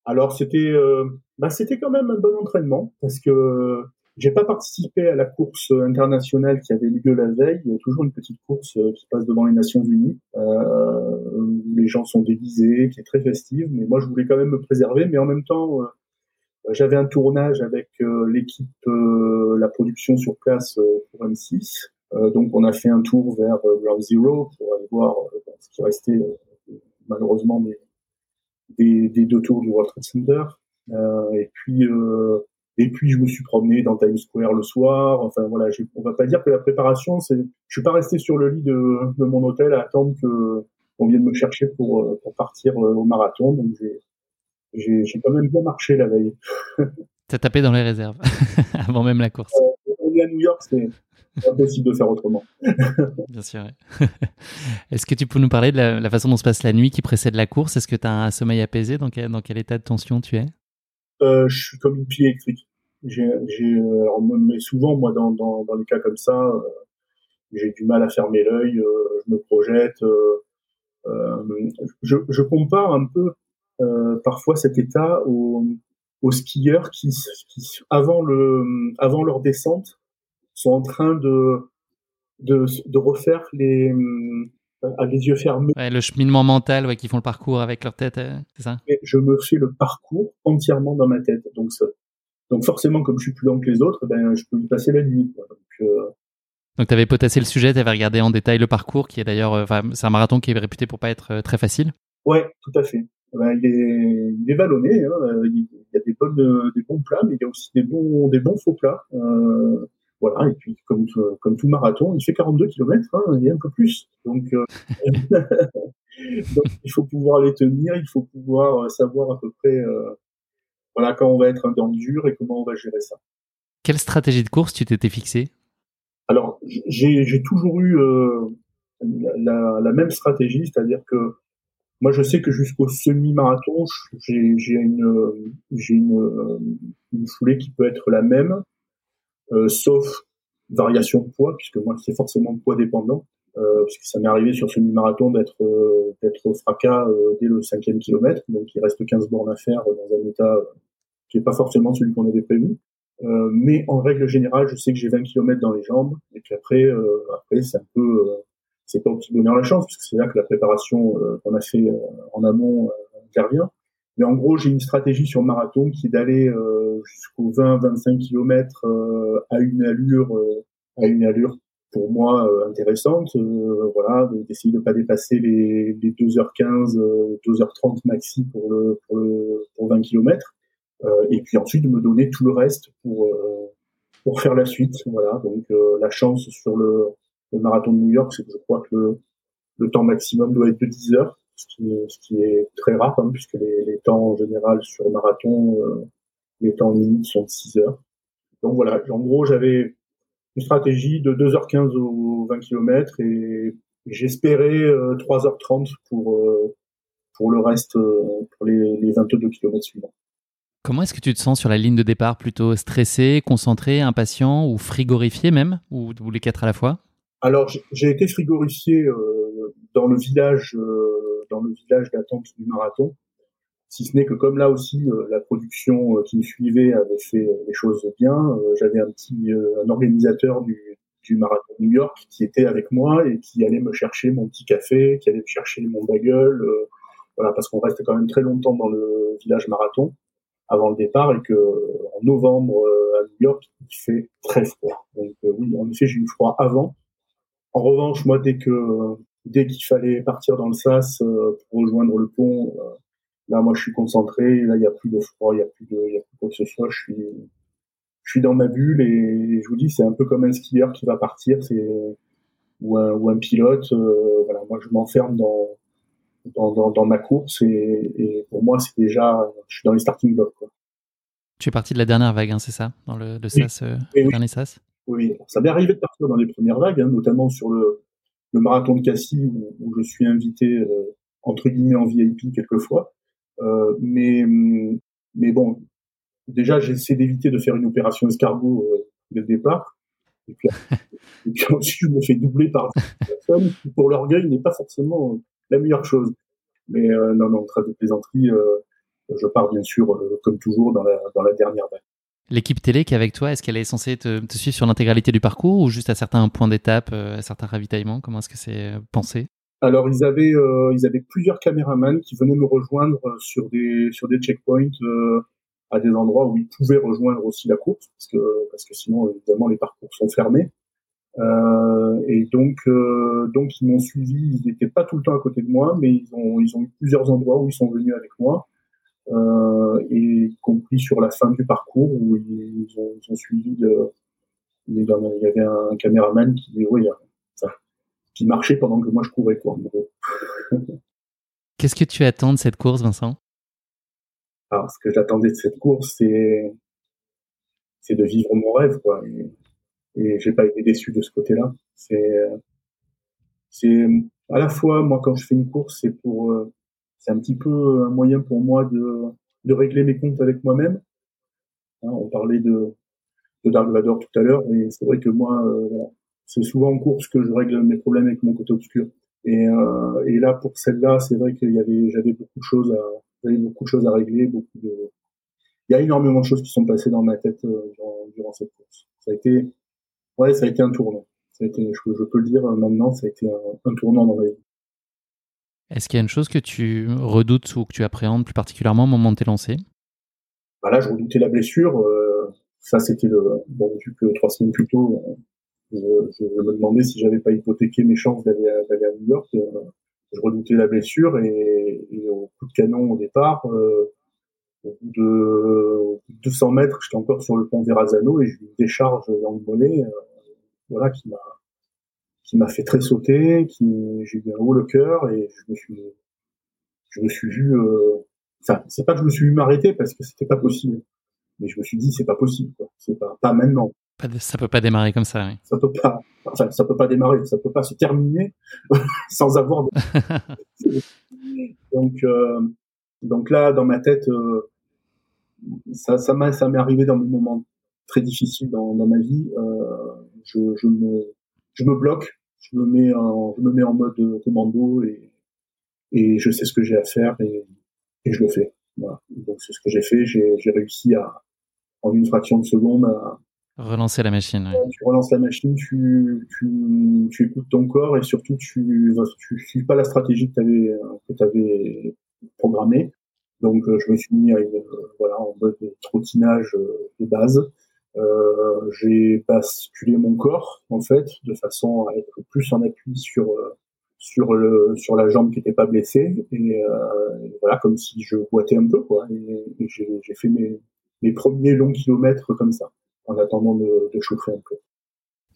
Alors c'était euh, bah, c'était quand même un bon entraînement parce que j'ai pas participé à la course internationale qui avait lieu la veille. Il y a toujours une petite course euh, qui passe devant les Nations Unies. Euh, les gens sont déguisés, qui est très festive. Mais moi, je voulais quand même me préserver. Mais en même temps, euh, j'avais un tournage avec l'équipe, la production sur place pour M6. donc, on a fait un tour vers Ground Zero pour aller voir ce qui restait malheureusement des, des, deux tours du World Trade Center. Euh, et puis euh, et puis je me suis promené dans Times Square le soir. Enfin voilà, on va pas dire que la préparation, c'est, je suis pas resté sur le lit de, de mon hôtel à attendre que on vienne me chercher pour euh, pour partir au marathon. Donc j'ai j'ai quand même bien marché la veille. T'as tapé dans les réserves avant même la course. on est à New York, c'est impossible de faire autrement. Bien sûr. Est-ce que tu peux nous parler de la, façon dont se passe la nuit qui précède la course? Est-ce que tu as un sommeil apaisé? Dans quel, dans quel état de tension tu es? Euh, Je suis comme une pile électrique. J'ai, euh, mais souvent, moi, dans, dans, dans les cas comme ça, euh, j'ai du mal à fermer l'œil, je me projette. Je, je, compare un peu parfois cet état aux, aux skieurs qui, qui, avant le avant leur descente sont en train de de, de refaire les à les yeux fermés. Ouais, le cheminement mental, ouais, qui font le parcours avec leur tête, euh, c'est ça? Et je me fais le parcours entièrement dans ma tête. Donc, ça, donc forcément, comme je suis plus lent que les autres, ben, je peux y passer la nuit. Quoi. Donc, euh... donc tu avais potassé le sujet, tu avais regardé en détail le parcours, qui est d'ailleurs, euh, c'est un marathon qui est réputé pour pas être euh, très facile. Ouais, tout à fait. Ben, il, est, il est vallonné, hein. il y a des, bonnes, des bons plats, mais il y a aussi des bons, des bons faux plats. Euh, voilà, et puis comme, comme tout marathon, il fait 42 km, hein, il y a un peu plus. Donc, euh, donc il faut pouvoir les tenir, il faut pouvoir euh, savoir à peu près euh, voilà quand on va être dans le dur et comment on va gérer ça. Quelle stratégie de course tu t'étais fixé Alors j'ai toujours eu euh, la, la, même stratégie, c'est-à-dire que moi je sais que jusqu'au semi-marathon, j'ai une, j'ai une, une foulée qui peut être la même, sauf variation de poids, puisque moi c'est forcément poids dépendant, euh, puisque ça m'est arrivé sur semi-marathon d'être euh, d'être fracas euh, dès le cinquième kilomètre, donc il reste 15 bornes à faire dans un état qui n'est pas forcément celui qu'on avait prévu. Euh, mais en règle générale, je sais que j'ai 20 km dans les jambes et qu'après, euh, après c'est un peu, c'est pas au petit bonheur la chance, puisque c'est là que la préparation qu'on a fait en amont intervient. Mais en gros, j'ai une stratégie sur marathon qui est d'aller euh, jusqu'aux 20-25 km euh, à une allure, euh, à une allure pour moi intéressante. voilà, d'essayer de pas dépasser les, les 2h15, 2h30 maxi pour le pour le pour 20 km. et puis ensuite de me donner tout le reste pour pour faire la suite. Voilà, donc la chance sur le, le marathon de New York, c'est que je crois que le, le temps maximum doit être de 10 heures ce qui, est, ce qui est très rare quand même, puisque les, les, temps en général sur marathon, euh, les temps limites sont de 6 heures. Donc voilà, en gros j'avais une stratégie de 2h15 aux 20 km et j'espérais euh, 3h30 pour euh, pour le reste, euh, pour les, les 22 km suivants. Comment est-ce que tu te sens sur la ligne de départ? Plutôt stressé, concentré, impatient ou frigorifié même? Ou, ou les quatre à la fois? Alors j'ai été frigorifié dans le village dans le village d'attente du marathon. Si ce n'est que comme là aussi, euh, la production euh, qui me suivait avait fait euh, les choses bien. J'avais un petit un organisateur du, du marathon de New York qui était avec moi et qui allait me chercher mon petit café, qui allait me chercher mon bagel, voilà, parce qu'on reste quand même très longtemps dans le village marathon avant le départ et que en novembre à New York il fait très froid. Donc oui, en effet j'ai eu froid avant. En revanche, moi dès que dès qu'il fallait partir dans le sas euh, pour rejoindre le pont, euh, là, moi, je suis concentré. Là, il y a plus de froid, il y a plus de, il y a plus quoi que ce soit. Je suis, je suis dans ma bulle et je vous dis, c'est un peu comme un skieur qui va partir, c'est ou un, ou un pilote. Euh, voilà, moi, je m'enferme dans, dans, dans, dans, ma course et, et pour moi, c'est déjà, je suis dans les starting blocks. Quoi. Tu es parti de la dernière vague, hein, c'est ça, dans le, le sas, euh, le oui. dernier sas? Oui, ça m'est arrivé de partir dans les premières vagues, hein, notamment sur le le marathon de Cassis où, où je suis invité euh, entre guillemets en VIP quelquefois. Euh, mais mais bon, déjà j'essaie d'éviter de faire une opération escargot euh, dès le départ. Et puis, et puis ensuite je me fais doubler par personnes qui pour l'orgueil n'est pas forcément la meilleure chose. Mais euh, non non, trace de plaisanterie, euh, je pars bien sûr euh, comme toujours dans la dans la dernière vague. L'équipe télé qui est avec toi, est-ce qu'elle est censée te, te, suivre sur l'intégralité du parcours ou juste à certains points d'étape, euh, à certains ravitaillements? Comment est-ce que c'est pensé? Alors ils avaient euh, ils avaient plusieurs caméramans qui venaient me rejoindre sur des sur des checkpoints euh, à des endroits où ils pouvaient rejoindre aussi la course parce que parce que sinon évidemment les parcours sont fermés. Euh, et donc donc ils m'ont suivi. Ils n'étaient pas tout le temps à côté de moi, mais ils ont ils ont eu plusieurs endroits où ils sont venus avec moi euh, et y compris sur la fin du parcours où ils ont, ils ont suivi de, il y avait un caméraman qui, qui marchait pendant que moi je courais quoi. En gros. Qu'est-ce que tu attends de cette course, Vincent? Alors, ce que j'attendais de cette course, c'est c'est de vivre mon rêve, quoi. Et, et j'ai pas été déçu de ce côté-là. C'est c'est à la fois moi quand je fais une course, c'est pour euh, c'est un petit peu un moyen pour moi de, de régler mes comptes avec moi-même. Hein, on parlait de, de Dark Vador tout à l'heure, mais c'est vrai que moi, euh, c'est souvent en course que je règle mes problèmes avec mon côté obscur. Et, euh, et là, pour celle-là, c'est vrai qu'il y avait, j'avais beaucoup de choses j'avais beaucoup de choses à régler, beaucoup de. Il y a énormément de choses qui sont passées dans ma tête euh, durant, cette course. Ça a été, ouais, ça a été un tournant. Ça a été, je, peux le dire maintenant, ça a été un, tournant dans ma vie. Est-ce qu'il y a une chose que tu redoutes ou que tu appréhendes plus particulièrement au moment de tes lancers bah Là, je redoutais la blessure. Euh, ça, c'était le. Bon, vu que trois semaines plus tôt, je, je, me demandais si j'avais pas hypothéqué mes chances d'aller à New York. Euh, je redoutais la blessure et, au coup de canon au départ, euh, au bout de 200 mètres, j'étais encore sur le pont Verrazano et j'ai eu une décharge dans le mollet, euh, voilà, qui m'a qui m'a fait très sauter, qui j'ai eu un haut le cœur et je me suis je me suis vu euh, enfin c'est pas que je me suis vu m'arrêter parce que c'était pas possible mais je me suis dit c'est pas possible quoi c'est pas pas maintenant ça peut pas démarrer comme ça. Oui. Ça peut pas. Enfin, ça peut pas démarrer. Ça peut pas se terminer sans avoir. De... donc, euh, donc là, dans ma tête, euh, ça, ça m'a, ça m'est arrivé dans des moments très difficiles dans, dans ma vie. Euh, je, je me, je me bloque. Je me mets en, je me mets en mode commando et, et je sais ce que j'ai à faire et, et je le fais. Voilà. Donc c'est ce que j'ai fait. J'ai, j'ai réussi à, en une fraction de seconde, à, Relancer la machine. Tu relances la machine, tu, tu, tu, écoutes ton corps et surtout tu tu suis pas la stratégie que tu avais que avais programmée. Donc euh, je me suis mis à une, voilà en mode trottinage euh, de base. Euh, j'ai basculé mon corps en fait de façon à être plus en appui sur euh, sur le sur la jambe qui était pas blessée. Et, euh, voilà comme si je boitais un peu quoi. Et, et j'ai fait mes mes premiers longs kilomètres comme ça en attendant de, de chauffer un peu.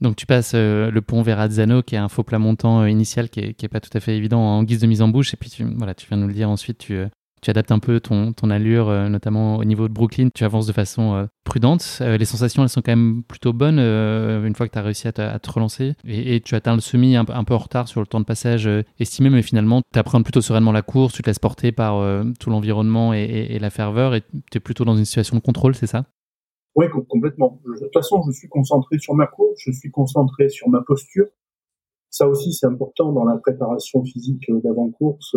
Donc tu passes le pont Verrazzano, qui est un faux plat montant initial, qui est, pas tout à fait évident en guise de mise en bouche, et puis tu, voilà, tu viens nous le dire ensuite, tu, euh, tu adaptes un peu ton, ton allure, notamment au niveau de Brooklyn, tu avances de façon prudente. les sensations, elles sont quand même plutôt bonnes une fois que tu as réussi à, te relancer, et, tu atteins le semi un, peu en retard sur le temps de passage estimé, mais finalement tu appréhendes plutôt sereinement la course, tu te laisses porter par tout l'environnement et, et, la ferveur, et tu es plutôt dans une situation de contrôle, c'est ça? Oui, complètement. De toute façon, je suis concentré sur ma course, je suis concentré sur ma posture. Ça aussi, c'est important dans la préparation physique d'avant-course.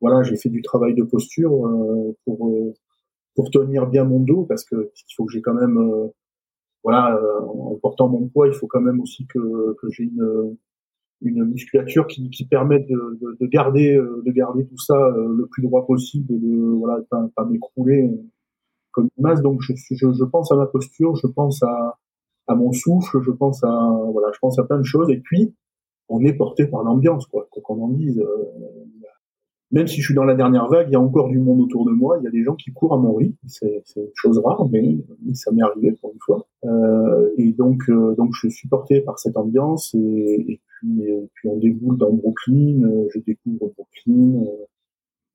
Euh, voilà, j'ai fait du travail de posture euh, pour euh, pour tenir bien mon dos parce que il faut que j'ai quand même voilà en portant mon poids, il faut quand même aussi que que j'ai une une musculature qui, qui permette de, de, de, garder de garder tout ça le plus droit possible et de voilà pas, pas m'écrouler comme masse. Donc je, je, je, pense à ma posture, je pense à, à mon souffle, je pense à voilà, je pense à plein de choses. Et puis on est porté par l'ambiance, quoi, qu'on en dise. Euh, même si je suis dans la dernière vague, il y a encore du monde autour de moi. Il y a des gens qui courent à mon rythme. C'est une chose rare, mais, ça m'est arrivé pour une fois. Euh, et donc, euh, donc, je suis porté par cette ambiance. Et, et puis, et puis, on déboule dans Brooklyn. Euh, je découvre Brooklyn. Euh,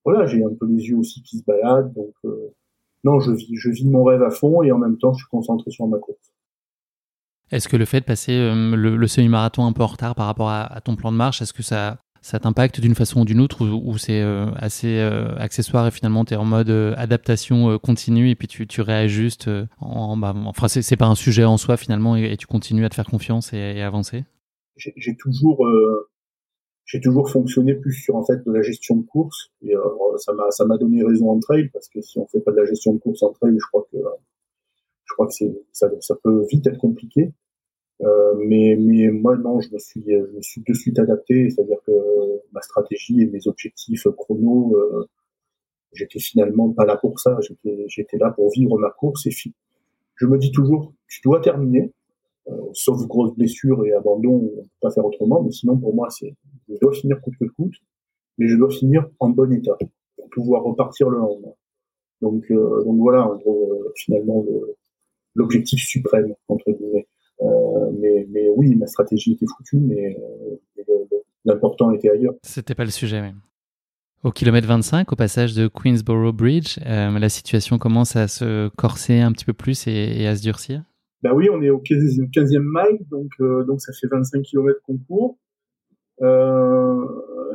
voilà, j'ai un peu les yeux aussi qui se baladent. Donc, non, je vis, je vis mon rêve à fond et en même temps, je suis concentré sur ma course. Est-ce que le fait de passer euh, le, semi-marathon un peu en retard par rapport à, ton plan de marche, est-ce que ça, ça t'impacte d'une façon ou d'une autre ou, c'est euh, assez euh, accessoire et finalement tu es en mode adaptation continue et puis tu, réajustes en, bah, enfin c'est pas un sujet en soi finalement et, tu continues à te faire confiance et, et avancer? J'ai toujours j'ai toujours fonctionné plus sur en fait de la gestion de course et euh, ça m'a ça m'a donné raison en trail parce que si on fait pas de la gestion de course en trail je crois que je crois que ça, peut vite être compliqué. euh, mais mais moi non je me suis je me suis de suite adapté c'est à dire que ma stratégie et mes objectifs chrono euh, j'étais finalement pas là pour ça j'étais j'étais là pour vivre ma course et je me dis toujours tu dois terminer euh, sauf grosse blessure et abandon, on peut pas faire autrement. Mais sinon, pour moi, c'est je dois finir coûte que coûte, mais je dois finir en bon état pour pouvoir repartir le lendemain. Donc, euh, donc voilà, en gros, euh, finalement, l'objectif suprême entre guillemets. Euh, mais, mais oui, ma stratégie était foutue, mais, l'important était ailleurs. C'était pas le sujet, même. Au kilomètre 25, au passage de Queensborough Bridge, la situation commence à se corser un petit peu plus et à se durcir bah oui, on est au 15e, 15e mile, donc, euh, donc ça fait 25 km qu'on court. Euh,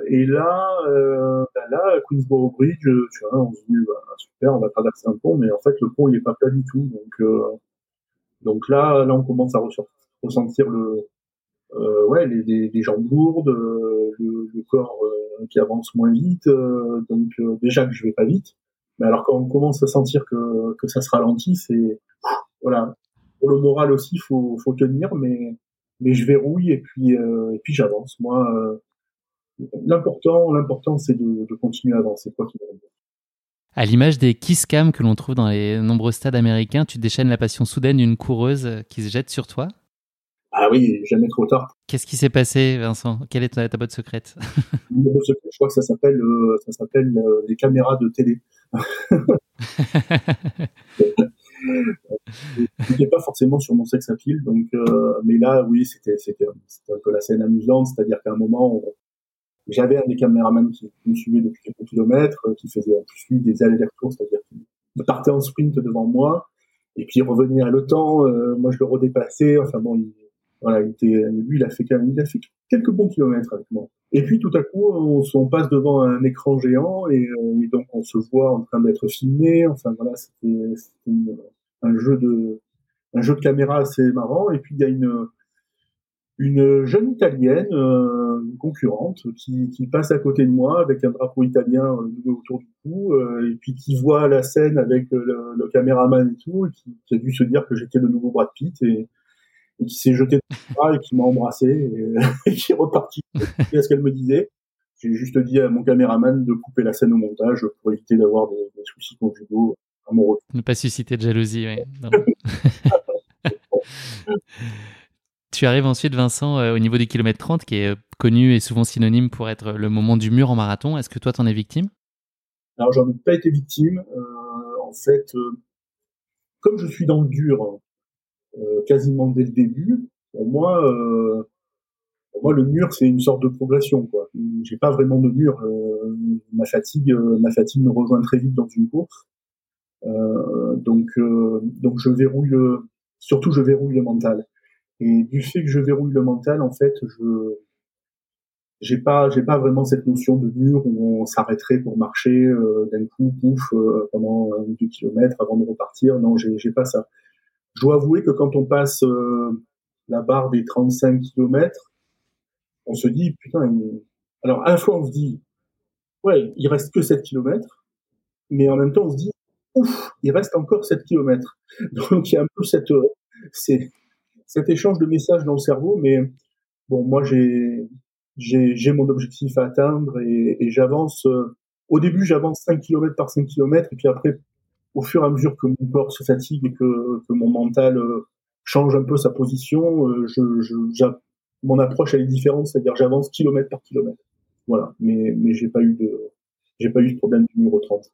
et là, euh, bah là, Queensborough Bridge, tu vois, on se dit, bah, super, on va traverser un pont, mais en fait, le pont, il est pas plat du tout. Donc, euh, donc là, là, on commence à ressentir le, euh, ouais, les, les, les, jambes lourdes, le, le corps qui avance moins vite. donc déjà que je vais pas vite. Mais alors quand on commence à sentir que, que ça se ralentit, c'est voilà. Pour le moral aussi, faut faut tenir, mais mais je verrouille et puis euh, et puis j'avance. Moi, euh, l'important l'important c'est de, de, continuer à avancer quoi. À l'image des kiss cam que l'on trouve dans les nombreux stades américains, tu déchaînes la passion soudaine d'une coureuse qui se jette sur toi ah oui, jamais trop tard. Qu'est-ce qui s'est passé, Vincent? Quelle est ta, ta botte secrète? Je crois que ça s'appelle euh, ça s'appelle euh, les caméras de télé. n'étais pas forcément sur mon sex appeal, donc euh, mais là oui c'était c'était un peu la scène amusante, c'est-à-dire qu'à un moment j'avais un des caméramans qui, me suivait depuis quelques kilomètres, qui faisait en plus des allers-retours, c'est-à-dire qu'il partait en sprint devant moi et puis il revenait à l'OTAN, moi je le redépassais, enfin bon il, voilà, il était, lui, il a fait il a fait quelques bons kilomètres avec moi. Et puis tout à coup, on, on passe devant un écran géant et, euh, et, donc on se voit en train d'être filmé. Enfin voilà, c'était un jeu de un jeu de caméra assez marrant. Et puis il y a une une jeune italienne, euh, une concurrente, qui, qui, passe à côté de moi avec un drapeau italien euh, autour du cou, euh, et puis qui voit la scène avec le, le caméraman et tout, et qui, qui, a dû se dire que j'étais le nouveau Brad Pitt et et qui s'est jeté de et qui m'a embrassé et, qui est reparti. quest ce qu'elle me disait. J'ai juste dit à mon caméraman de couper la scène au montage pour éviter d'avoir des, des, soucis conjugaux amoureux. Ne pas susciter de jalousie, oui. tu arrives ensuite, Vincent, euh, au niveau du kilomètre 30, qui est euh, connu et souvent synonyme pour être le moment du mur en marathon. Est-ce que toi, t'en es victime? Alors, j'en ai pas été victime. Euh, en fait, comme je suis dans le dur, quasiment dès le début. Pour moi, pour moi, le mur c'est une sorte de progression. J'ai pas vraiment de mur. Ma fatigue, ma fatigue me rejoint très vite dans une course. donc, donc je verrouille le, surtout je verrouille le mental. Et du fait que je verrouille le mental, en fait, je j'ai pas j'ai pas vraiment cette notion de mur où on s'arrêterait pour marcher euh, d'un coup pouf euh, pendant deux kilomètres avant de repartir non j'ai j'ai pas ça je dois avouer que quand on passe euh, la barre des 35 km, on se dit, putain, alors à la fois on se dit, ouais, il reste que 7 km, mais en même temps on se dit, ouf, il reste encore 7 km. Donc il y a un peu cette, euh, c'est, cet échange de messages dans le cerveau, mais bon, moi j'ai, j'ai, mon objectif à atteindre et, et j'avance. Euh, au début, j'avance 5 km par 5 km, et puis après, au fur et à mesure que mon corps se fatigue et que, que mon mental euh, change un peu sa position, euh, je, je, mon approche elle est différente, c'est-à-dire j'avance kilomètre par kilomètre. Voilà, mais mais j'ai pas eu de j'ai pas eu de problème du numéro 30.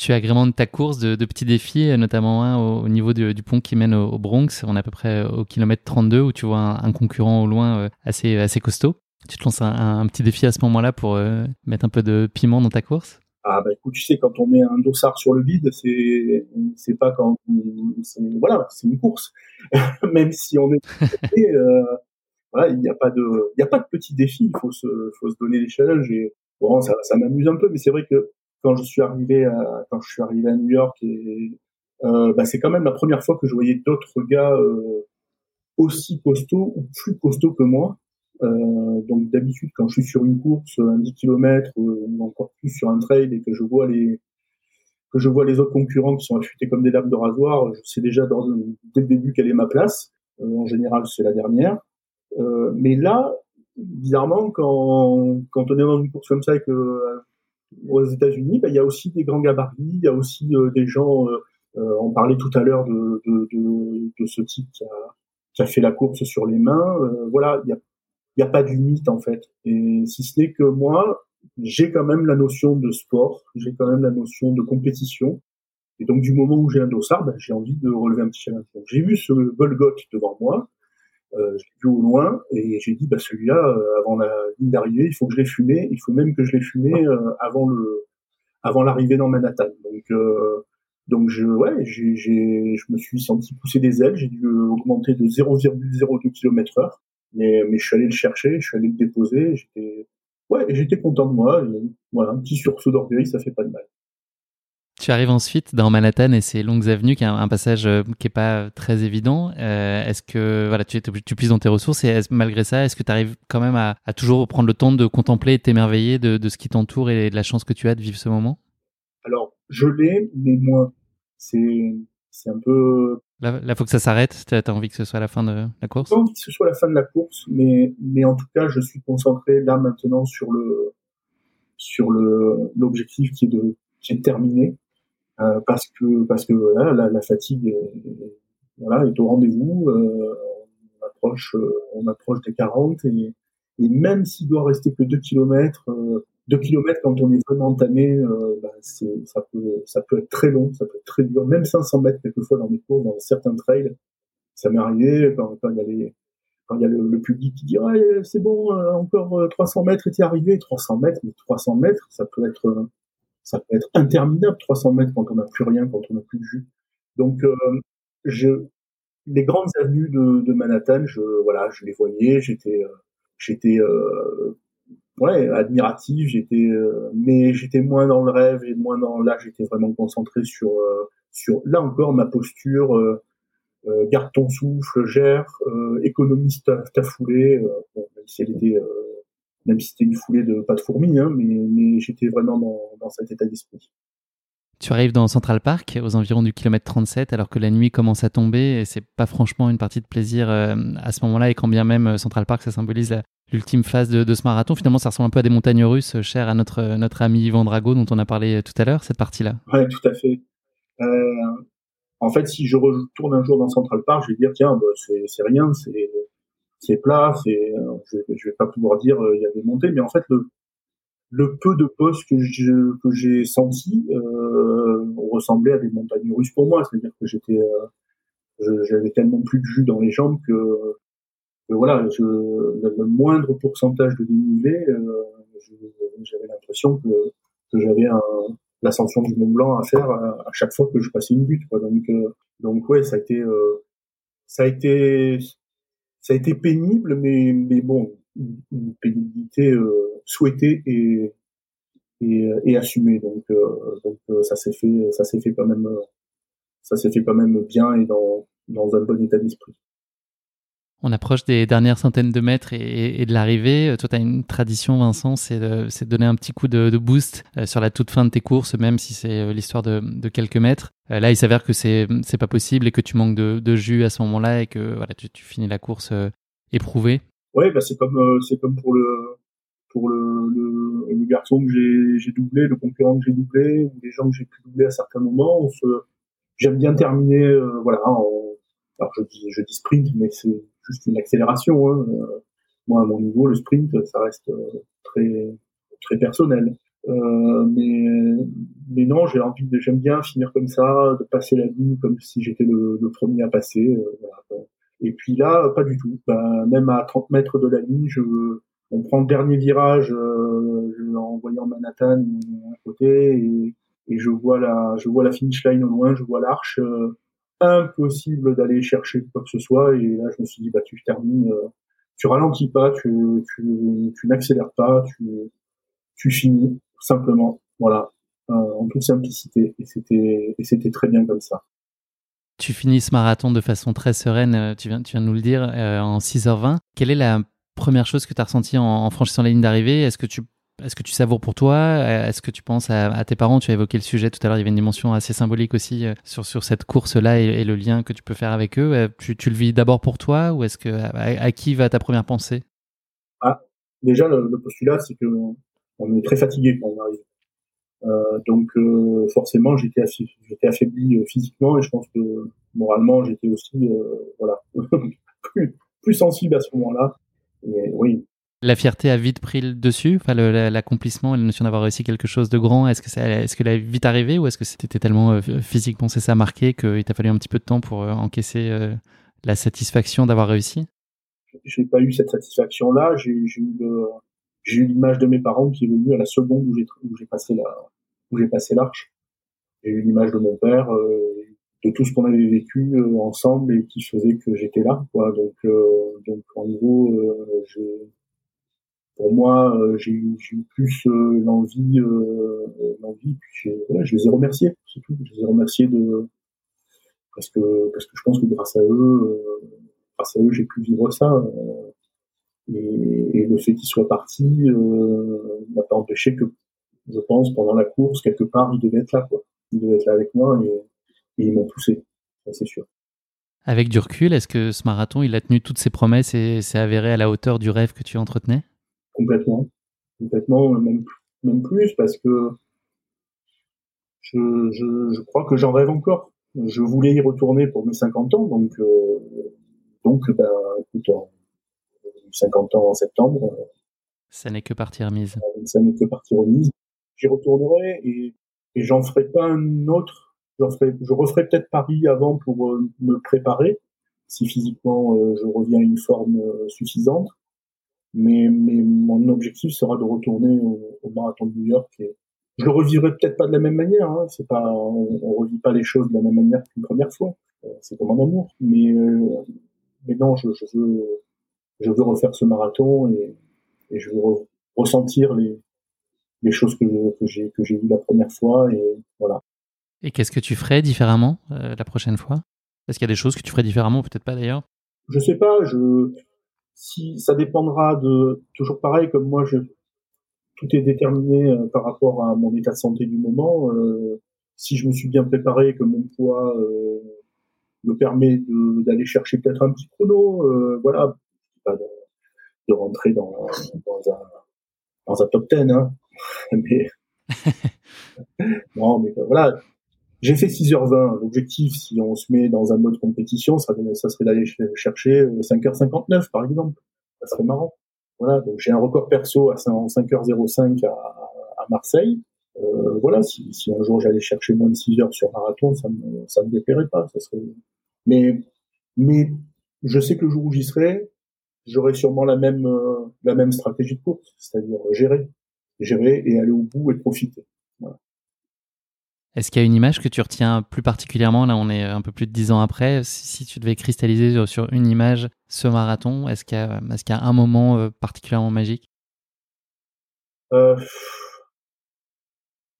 Tu agrémentes ta course de, petits défis, notamment un au, niveau du, pont qui mène au, Bronx. On est à peu près au kilomètre 32 où tu vois un, concurrent au loin euh, assez, assez costaud. Tu te lances un, petit défi à ce moment-là pour mettre un peu de piment dans ta course? Ah bah écoute, tu sais, quand on met un dossard sur le vide, c'est c'est pas quand voilà, c'est une course. Même si on est euh, voilà, il n'y a pas de il y a pas de petit défi, il faut se faut se donner des challenges et bon ça ça m'amuse un peu, mais c'est vrai que quand je suis arrivé à quand je suis arrivé à New York et euh, bah, c'est quand même la première fois que je voyais d'autres gars euh, aussi costauds ou plus costauds que moi euh, donc d'habitude, quand je suis sur une course, un 10 km ou encore plus sur un trail et que je vois les que je vois les autres concurrents qui sont affûtés comme des lames de rasoir, je sais déjà dès le début quelle est ma place. Euh, en général, c'est la dernière. Euh, mais là, bizarrement, quand, quand on est dans une course comme ça et que aux États-Unis, bah, il y a aussi des grands gabarits, il y a aussi des gens. on parlait tout à l'heure de, de, de, de, ce type qui a, qui a fait la course sur les mains. voilà, il y a n'y a pas de limite en fait. Et si ce n'est que moi, j'ai quand même la notion de sport, j'ai quand même la notion de compétition. Et donc du moment où j'ai un dossard, ben, j'ai envie de relever un petit challenge. j'ai vu ce Golgoth devant moi, euh, je l'ai vu au loin, et j'ai dit bah celui-là, euh, avant la ligne d'arrivée, il faut que je l'ai fumé, il faut même que je l'ai fumé euh, avant le avant l'arrivée dans Manhattan. Donc euh, donc je ouais, j'ai, j'ai je me suis senti pousser des ailes, j'ai dû augmenter de 0,02 km heure. Mais, mais je suis allé le chercher, je suis allé le déposer, j'étais, ouais, j'étais content de moi. voilà, un petit sursaut d'orgueil, ça fait pas de mal. Tu arrives ensuite dans Manhattan et ces longues avenues, qui est un, passage euh, qui est pas très évident. Euh, est-ce que voilà, tu, tu puisses dans tes ressources et malgré ça, est-ce que tu arrives quand même à, à, toujours prendre le temps de contempler et t'émerveiller de, de ce qui t'entoure et de la chance que tu as de vivre ce moment? Alors je l'ai, mais moins. C'est c'est un peu. Là, il faut que ça s'arrête. Tu as envie que ce soit la fin de la course? Pas envie que ce soit la fin de la course, mais mais en tout cas, je suis concentré là maintenant sur le sur le l'objectif qui est de qui est terminé euh, parce que parce que voilà, la, la fatigue est, voilà est au rendez-vous. Euh, on approche euh, on approche des 40 et et même s'il doit rester que 2 km, 2 km quand on est vraiment entamé, euh, bah, ça peut ça peut être très long, ça peut être très dur. Même 500 mètres quelquefois dans mes cours, dans certains trails, ça m'est arrivé quand, quand, il y a quand il y a le, public qui dit c'est bon euh, encore 300 mètres et t'es arrivé 300 mètres mais 300 mètres ça peut être ça peut être interminable 300 mètres quand on n'a plus rien quand on n'a plus de jus donc euh, je les grandes avenues de, de Manhattan je voilà je les voyais j'étais j'étais euh, ouais admiratif j'étais euh, mais j'étais moins dans le rêve et moins dans là j'étais vraiment concentré sur euh, sur là encore ma posture euh, garde ton souffle gère économiste ta, ta foulée bon, même si elle était même si c'était une foulée de pas de fourmis hein, mais mais j'étais vraiment dans dans cet état d'esprit tu arrives dans Central Park aux environs du kilomètre 37 alors que la nuit commence à tomber et c'est pas franchement une partie de plaisir à ce moment-là et quand bien même Central Park ça symbolise l'ultime phase de, ce marathon. Finalement, ça ressemble un peu à des montagnes russes euh, chères à notre, notre ami Yvan Drago dont on a parlé euh, tout à l'heure, cette partie-là. Oui, tout à fait. Euh, en fait, si je retourne un jour dans Central Park, je vais dire, tiens, bah, c'est rien, c'est plat, c'est, je, je vais pas pouvoir dire il y a des montées, mais en fait, le, le peu de postes que j'ai senti euh, ressemblait à des montagnes russes pour moi. C'est-à-dire que j'étais, j'avais tellement plus de jus dans les jambes que voilà, je, le, moindre pourcentage de dénivelé, euh, j'avais l'impression que, que j'avais l'ascension du Mont Blanc à faire à, chaque fois que je passais une butte. Quoi. Donc, euh, donc ouais, ça a été, euh, ça a été, ça a été pénible, mais, bon, une pénibilité euh, souhaitée et, et, et assumée. Donc, donc ça s'est fait, ça s'est fait quand même, ça s'est fait quand même bien et dans, dans un bon état d'esprit. On approche des dernières centaines de mètres et, de l'arrivée. Euh, toi, tu as une tradition, Vincent, c'est de, donner un petit coup de, boost euh, sur la toute fin de tes courses, même si c'est euh, l'histoire de, quelques mètres. Là, il s'avère que c'est pas possible et que tu manques de, jus à ce moment-là et que voilà, tu, finis la course éprouvée. Oui, bah c'est comme c'est comme pour le pour le, le, garçon que j'ai doublé, le concurrent que j'ai doublé, ou les gens que j'ai pu doubler à certains moments. J'aime bien terminer, voilà. alors je dis je dis sprint, mais c'est juste une accélération. Hein. Euh, moi, à mon niveau, le sprint, ça reste euh, très très personnel. Euh, mais mais non, j'ai envie de, j'aime bien finir comme ça, de passer la ligne comme si j'étais le, premier à passer. Et puis là, pas du tout. Ben, même à 30 mètres de la ligne, je, on prend le dernier virage en voyant Manhattan à côté et, et, je vois la, je vois la finish line au loin, je vois l'arche impossible d'aller chercher quoi que ce soit. Et là, je me suis dit, bah, tu termines, euh, tu ralentis pas, tu, tu, n'accélères pas, tu, tu finis simplement. Voilà, euh, en toute simplicité. Et c'était, et c'était très bien comme ça. Tu finis ce marathon de façon très sereine, euh, tu viens, tu viens de nous le dire, en 6h20. Quelle est la première chose que tu as ressentie en, en franchissant la ligne d'arrivée? Est-ce que tu est-ce que tu savoures pour toi? Est-ce que tu penses à, tes parents? Tu as évoqué le sujet tout à l'heure, il y avait une dimension assez symbolique aussi euh, sur, sur cette course-là et, le lien que tu peux faire avec eux. Euh, tu, le vis d'abord pour toi ou est-ce que à, qui va ta première pensée? Ah, Déjà, le, postulat, c'est qu'on on est très fatigué quand on arrive. Euh, donc forcément, j'étais affaibli, j'étais affaibli physiquement et je pense que moralement, j'étais aussi voilà plus, plus sensible à ce moment-là. Oui, la fierté a vite pris le dessus, enfin l'accomplissement, la notion d'avoir réussi quelque chose de grand. Est-ce que ça, est-ce que l'a vite arrivé ou est-ce que c'était tellement euh, physiquement c'est ça marqué qu'il t'a fallu un petit peu de temps pour euh, encaisser euh, la satisfaction d'avoir réussi? J'ai pas eu cette satisfaction-là. J'ai, eu, l'image de mes parents qui est venue à la seconde où j'ai, où j'ai passé la, où j'ai passé l'arche. J'ai eu l'image de mon père, de tout ce qu'on avait vécu ensemble et qui faisait que j'étais là. Quoi. Donc, donc en gros, j'ai pour moi, euh, j'ai eu plus euh, l'envie, euh, l'envie. je les ai remerciés, c'est tout. Je les ai remerciés de parce que parce que je pense que grâce à eux, grâce à eux, j'ai pu vivre ça. Et, le fait qu'ils soient partis n'a pas empêché que, je pense, pendant la course, quelque part, ils devaient être là, quoi. ils devaient être là avec moi et, ils m'ont poussé, c'est sûr. Avec du recul, est-ce que ce marathon, il a tenu toutes ses promesses et s'est avéré à la hauteur du rêve que tu entretenais? Complètement, complètement, même, même plus parce que je, je, je crois que j'en rêve encore. Je voulais y retourner pour mes 50 ans, donc euh, donc ben écoute, 50 ans en septembre. Ça n'est que partie remise. Ça n'est que partie remise. J'y retournerai et, et j'en ferai pas un autre. Ferai, je referai peut-être Paris avant pour euh, me préparer, si physiquement euh, je reviens à une forme suffisante. Mais, mais mon objectif sera de retourner au, au marathon de New York et, je le revivrai peut-être pas de la même manière. Hein. C'est pas, on, on, revit pas les choses de la même manière qu'une première fois. Euh, c'est comme un amour. Mais, euh, mais non, je, je, veux, je veux refaire ce marathon et, et je veux ressentir les, les choses que, que j'ai que j'ai vues la première fois et voilà. Et qu'est-ce que tu ferais différemment euh, la prochaine fois? Est-ce qu'il y a des choses que tu ferais différemment, peut-être pas d'ailleurs? Je sais pas. Je si ça dépendra de toujours pareil comme moi je tout est déterminé euh, par rapport à mon état de santé du moment. Euh, si je me suis bien préparé, que mon poids euh, me permet d'aller chercher peut-être un petit chrono, voilà, pas de, de, rentrer dans, dans, un, dans un top 10, hein. mais non, mais voilà, j'ai fait 6h20. L'objectif, si on se met dans un mode compétition, ça, serait d'aller chercher 5h59, par exemple. Ça serait marrant. Voilà, donc j'ai un record perso à 5h05 à, à Marseille. Euh, voilà, si, si, un jour j'allais chercher moins de 6 heures sur marathon, ça me, ça me déplairait pas. Ça serait... Mais, mais je sais que le jour où j'y serai, j'aurai sûrement la même, euh, la même stratégie de course, c'est-à-dire gérer, gérer et aller au bout et profiter. Voilà. Est-ce qu'il y a une image que tu retiens plus particulièrement Là, on est un peu plus de dix ans après. Si, tu devais cristalliser sur une image ce marathon, est-ce qu'il y, est y, a un moment euh, particulièrement magique? Euh...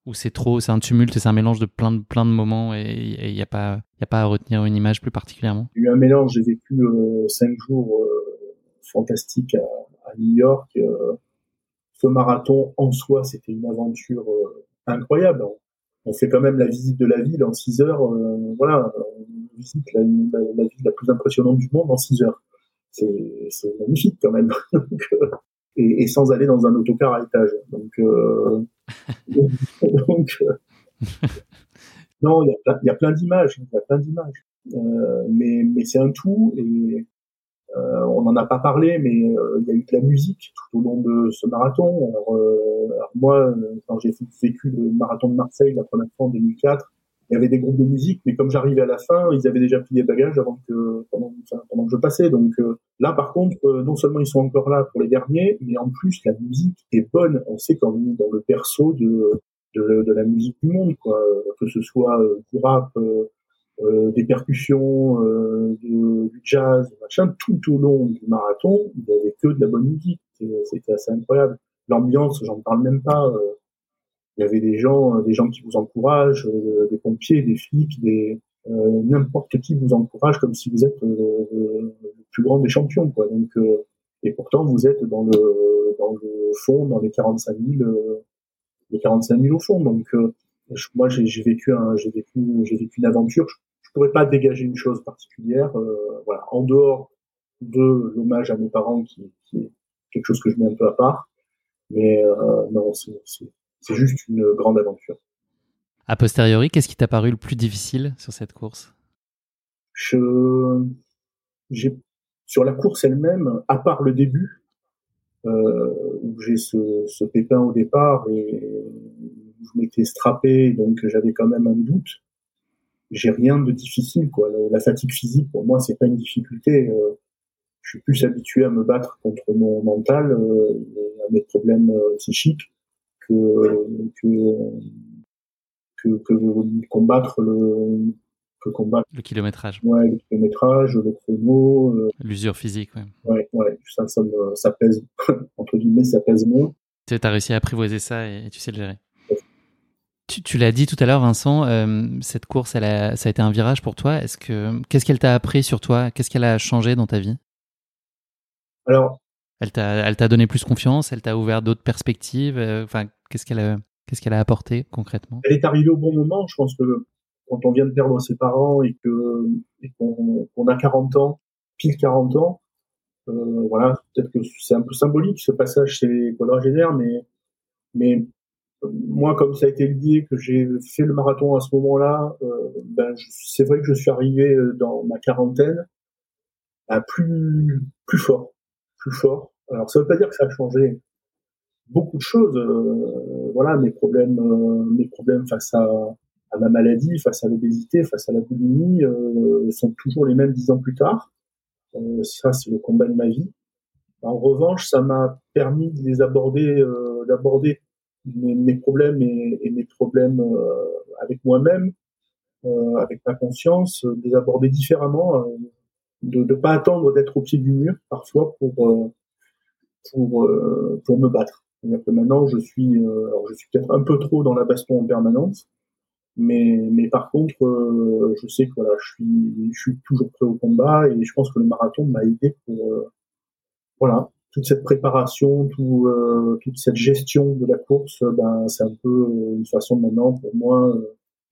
Ou c'est trop, c'est un tumulte et c'est un mélange de plein de, plein de moments et il n'y a, pas, a pas à retenir une image plus particulièrement? Il y a eu un mélange. J'ai vécu euh, cinq jours euh, fantastiques à, à, New York. ce marathon en soi, c'était une aventure incroyable on fait quand même la visite de la ville en 6 heures. Euh, voilà, on visite la, la, ville la plus impressionnante du monde en 6 heures. C'est magnifique quand même. et, et, sans aller dans un autocar à étage. Donc, euh, donc euh, non, il y, y a, plein d'images, il y a plein d'images. Euh, mais mais c'est un tout et euh, on n'en a pas parlé, mais euh, il y a eu de la musique tout au long de ce marathon. Alors, euh, moi, quand j'ai vécu le marathon de Marseille la première fois en 2004, il y avait des groupes de musique, mais comme j'arrivais à la fin, ils avaient déjà plié bagages avant que pendant, pendant que je passais. Donc là, par contre, non seulement ils sont encore là pour les derniers, mais en plus la musique est bonne. On sait quand même dans le perso de de, de la musique du monde, quoi, que ce soit du rap, euh, des percussions, euh, du, jazz, machin, tout au long du marathon, il n'y avait que de la bonne musique. C'était assez incroyable. L'ambiance, j'en parle même pas. Euh, il y avait des gens, des gens qui vous encouragent, des pompiers, des flics, des n'importe qui vous encourage comme si vous êtes le plus grand des champions, quoi. Donc, et pourtant vous êtes dans le dans le fond, dans les 45 000, les 45 000 au fond. Donc moi j'ai vécu j'ai vécu j'ai vécu une aventure pourrais pas dégager une chose particulière. Euh, voilà, en dehors de l'hommage à mes parents, qui, qui, est quelque chose que je mets un peu à part. Mais euh, non, c'est juste une grande aventure. A posteriori, qu'est-ce qui t'a paru le plus difficile sur cette course? Je, j'ai sur la course elle-même, à part le début, euh, où j'ai ce, ce pépin au départ et je m'étais strappé, donc j'avais quand même un doute j'ai rien de difficile quoi. La, fatigue physique pour moi c'est pas une difficulté. Euh, je suis plus habitué à me battre contre mon mental, euh, à mes problèmes euh, psychiques que que, que que combattre le que combattre le kilométrage. Ouais, le kilométrage, le chrono. L'usure physique, ouais. Ouais, ouais, ça, ça, me, ça pèse entre guillemets, ça pèse moins. Tu as réussi à apprivoiser ça et tu sais le gérer. Tu, l'as dit tout à l'heure, Vincent, euh, cette course, elle a, ça a été un virage pour toi. Est-ce que qu'est-ce qu'elle t'a appris sur toi? Qu'est-ce qu'elle a changé dans ta vie? Alors, elle t'a, elle t'a donné plus confiance? Elle t'a ouvert d'autres perspectives? Euh, enfin, qu'est-ce qu'elle a, Qu'est-ce qu'elle a apporté concrètement? Elle est arrivée au bon moment. Je pense que quand on vient de perdre ses parents et que qu'on a 40 ans, pile 40 ans, euh, voilà, peut-être que c'est un peu symbolique ce passage chez quadragénaires, mais mais moi, comme ça a été dit que j'ai fait le marathon à ce moment-là, euh, ben, c'est vrai que je suis arrivé euh, dans ma quarantaine à plus plus fort, plus fort. Alors ça veut pas dire que ça a changé beaucoup de choses. Euh, voilà, mes problèmes, euh, mes problèmes face à, à ma maladie, face à l'obésité, face à la boulimie, euh, sont toujours les mêmes dix ans plus tard. ça, c'est le combat de ma vie. En revanche, ça m'a permis de les aborder, d'aborder mes, problèmes et, mes problèmes euh, avec moi-même, euh, avec ma conscience, euh, de les aborder différemment, de ne pas attendre d'être au pied du mur parfois pour pour pour me battre. C'est-à-dire que maintenant je suis alors je suis peut-être un peu trop dans la baston en permanence, mais mais par contre je sais que voilà je suis je suis toujours prêt au combat et je pense que le marathon m'a aidé pour voilà toute cette préparation, euh, toute cette gestion de la course, euh, ben, c'est un peu euh, une façon maintenant pour moi,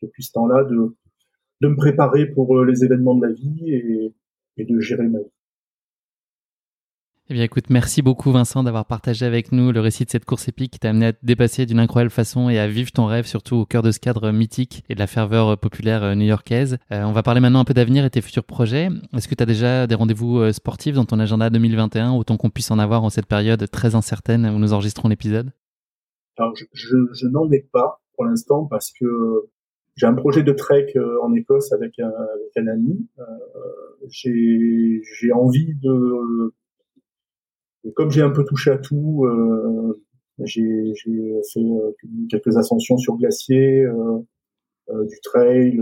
depuis ce temps-là, de, de me préparer pour les événements de la vie et, et de gérer ma vie. Eh bien, écoute, merci beaucoup, Vincent, d'avoir partagé avec nous le récit de cette course épique qui t'a amené à te dépasser d'une incroyable façon et à vivre ton rêve, surtout au cœur de ce cadre mythique et de la ferveur populaire euh, new-yorkaise. Euh, on va parler maintenant un peu d'avenir et tes futurs projets. Est-ce que tu as déjà des rendez-vous euh, sportifs dans ton agenda 2021, autant qu'on puisse en avoir en cette période très incertaine où nous enregistrons l'épisode? Alors, je, je, n'en ai pas pour l'instant parce que j'ai un projet de trek en Écosse avec un, avec un ami. j'ai envie de comme j'ai un peu touché à tout, euh, j'ai fait euh, quelques ascensions sur glacier, euh, euh du trail,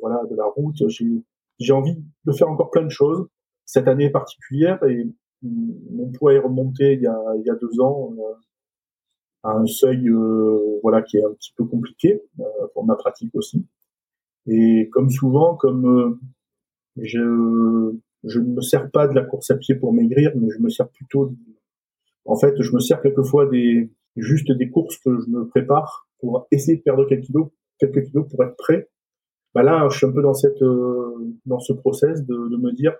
voilà, de la route. J'ai envie de faire encore plein de choses. Cette année particulière et mon poids est remonté il y a, il y a deux ans à un seuil voilà qui est un petit peu compliqué pour ma pratique aussi. Et comme souvent, comme je je ne me sers pas de la course à pied pour maigrir, mais je me sers plutôt, en fait, je me sers quelquefois des, juste des courses que je me prépare pour essayer de perdre quelques kilos, quelques kilos pour être prêt. Bah là, je suis un peu dans cette, euh, dans ce process de, de, me dire,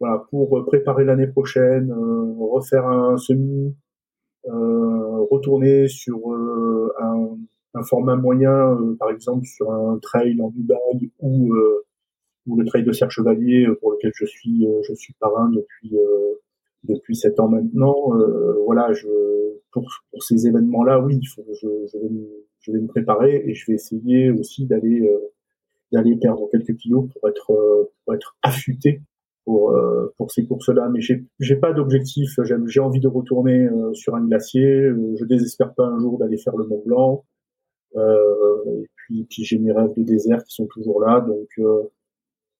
voilà, pour préparer l'année prochaine, euh, refaire un semi, euh, retourner sur euh, un, un, format moyen, par exemple sur un trail en Dubaï ou ou le trail de Serre Chevalier euh, pour lequel je suis euh, je suis parrain depuis euh, depuis sept ans maintenant. voilà, je pour, pour ces événements-là, oui, il faut, je, je, vais me, je vais me préparer et je vais essayer aussi d'aller d'aller perdre quelques kilos pour être pour être affûté pour pour ces courses-là. Mais j'ai j'ai pas d'objectif. J'ai envie de retourner sur un glacier. je désespère pas un jour d'aller faire le Mont Blanc. et puis puis j'ai mes rêves de désert qui sont toujours là. Donc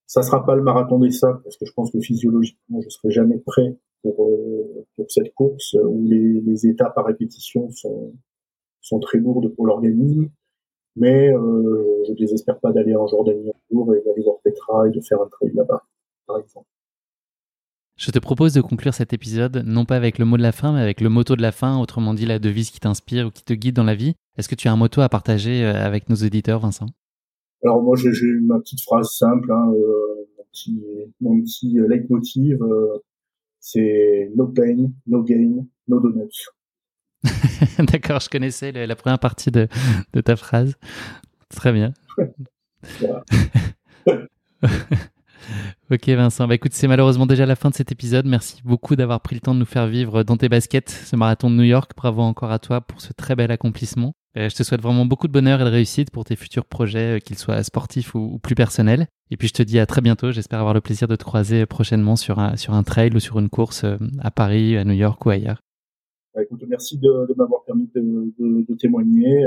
ça sera pas le marathon des sacs parce que je pense que physiologiquement je serai jamais prêt pour euh, pour cette course où les, les étapes à répétition sont sont très lourdes pour l'organisme. Mais euh, je désespère pas d'aller en Jordanie un jour et d'aller voir Petra et de faire un trail là-bas, par exemple. Je te propose de conclure cet épisode non pas avec le mot de la fin, mais avec le motto de la fin, autrement dit la devise qui t'inspire ou qui te guide dans la vie. Est-ce que tu as un motto à partager euh, avec nos auditeurs, Vincent? Alors moi j'ai ma petite phrase simple, hein, euh, mon petit, mon petit euh, leitmotiv, euh, c'est no pain, no gain, no donuts. D'accord, je connaissais la première partie de, de ta phrase. Très bien. ok Vincent, bah écoute, c'est malheureusement déjà la fin de cet épisode. Merci beaucoup d'avoir pris le temps de nous faire vivre dans tes baskets ce marathon de New York. Bravo encore à toi pour ce très bel accomplissement. Euh, je te souhaite vraiment beaucoup de bonheur et de réussite pour tes futurs projets, euh, qu'ils soient sportifs ou, plus personnels. Et puis je te dis à très bientôt. J'espère avoir le plaisir de te croiser prochainement sur un, sur un trail ou sur une course euh, à Paris, à New York ou ailleurs. Bah, écoute, merci de, de m'avoir permis de, de, de, témoigner.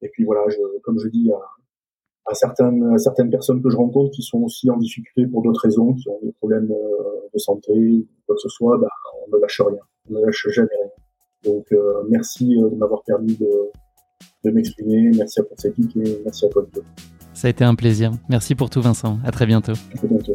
Et puis voilà, je, comme je dis à, à, certaines, à certaines personnes que je rencontre qui sont aussi en difficulté pour d'autres raisons, qui ont des problèmes de santé quoi que ce soit, bah, on ne lâche rien. On ne lâche jamais rien. Donc euh, merci euh, de m'avoir permis de, de m'exprimer. Merci à Conseil et merci à toi. Ça a été un plaisir. Merci pour tout Vincent. À très bientôt. À très bientôt.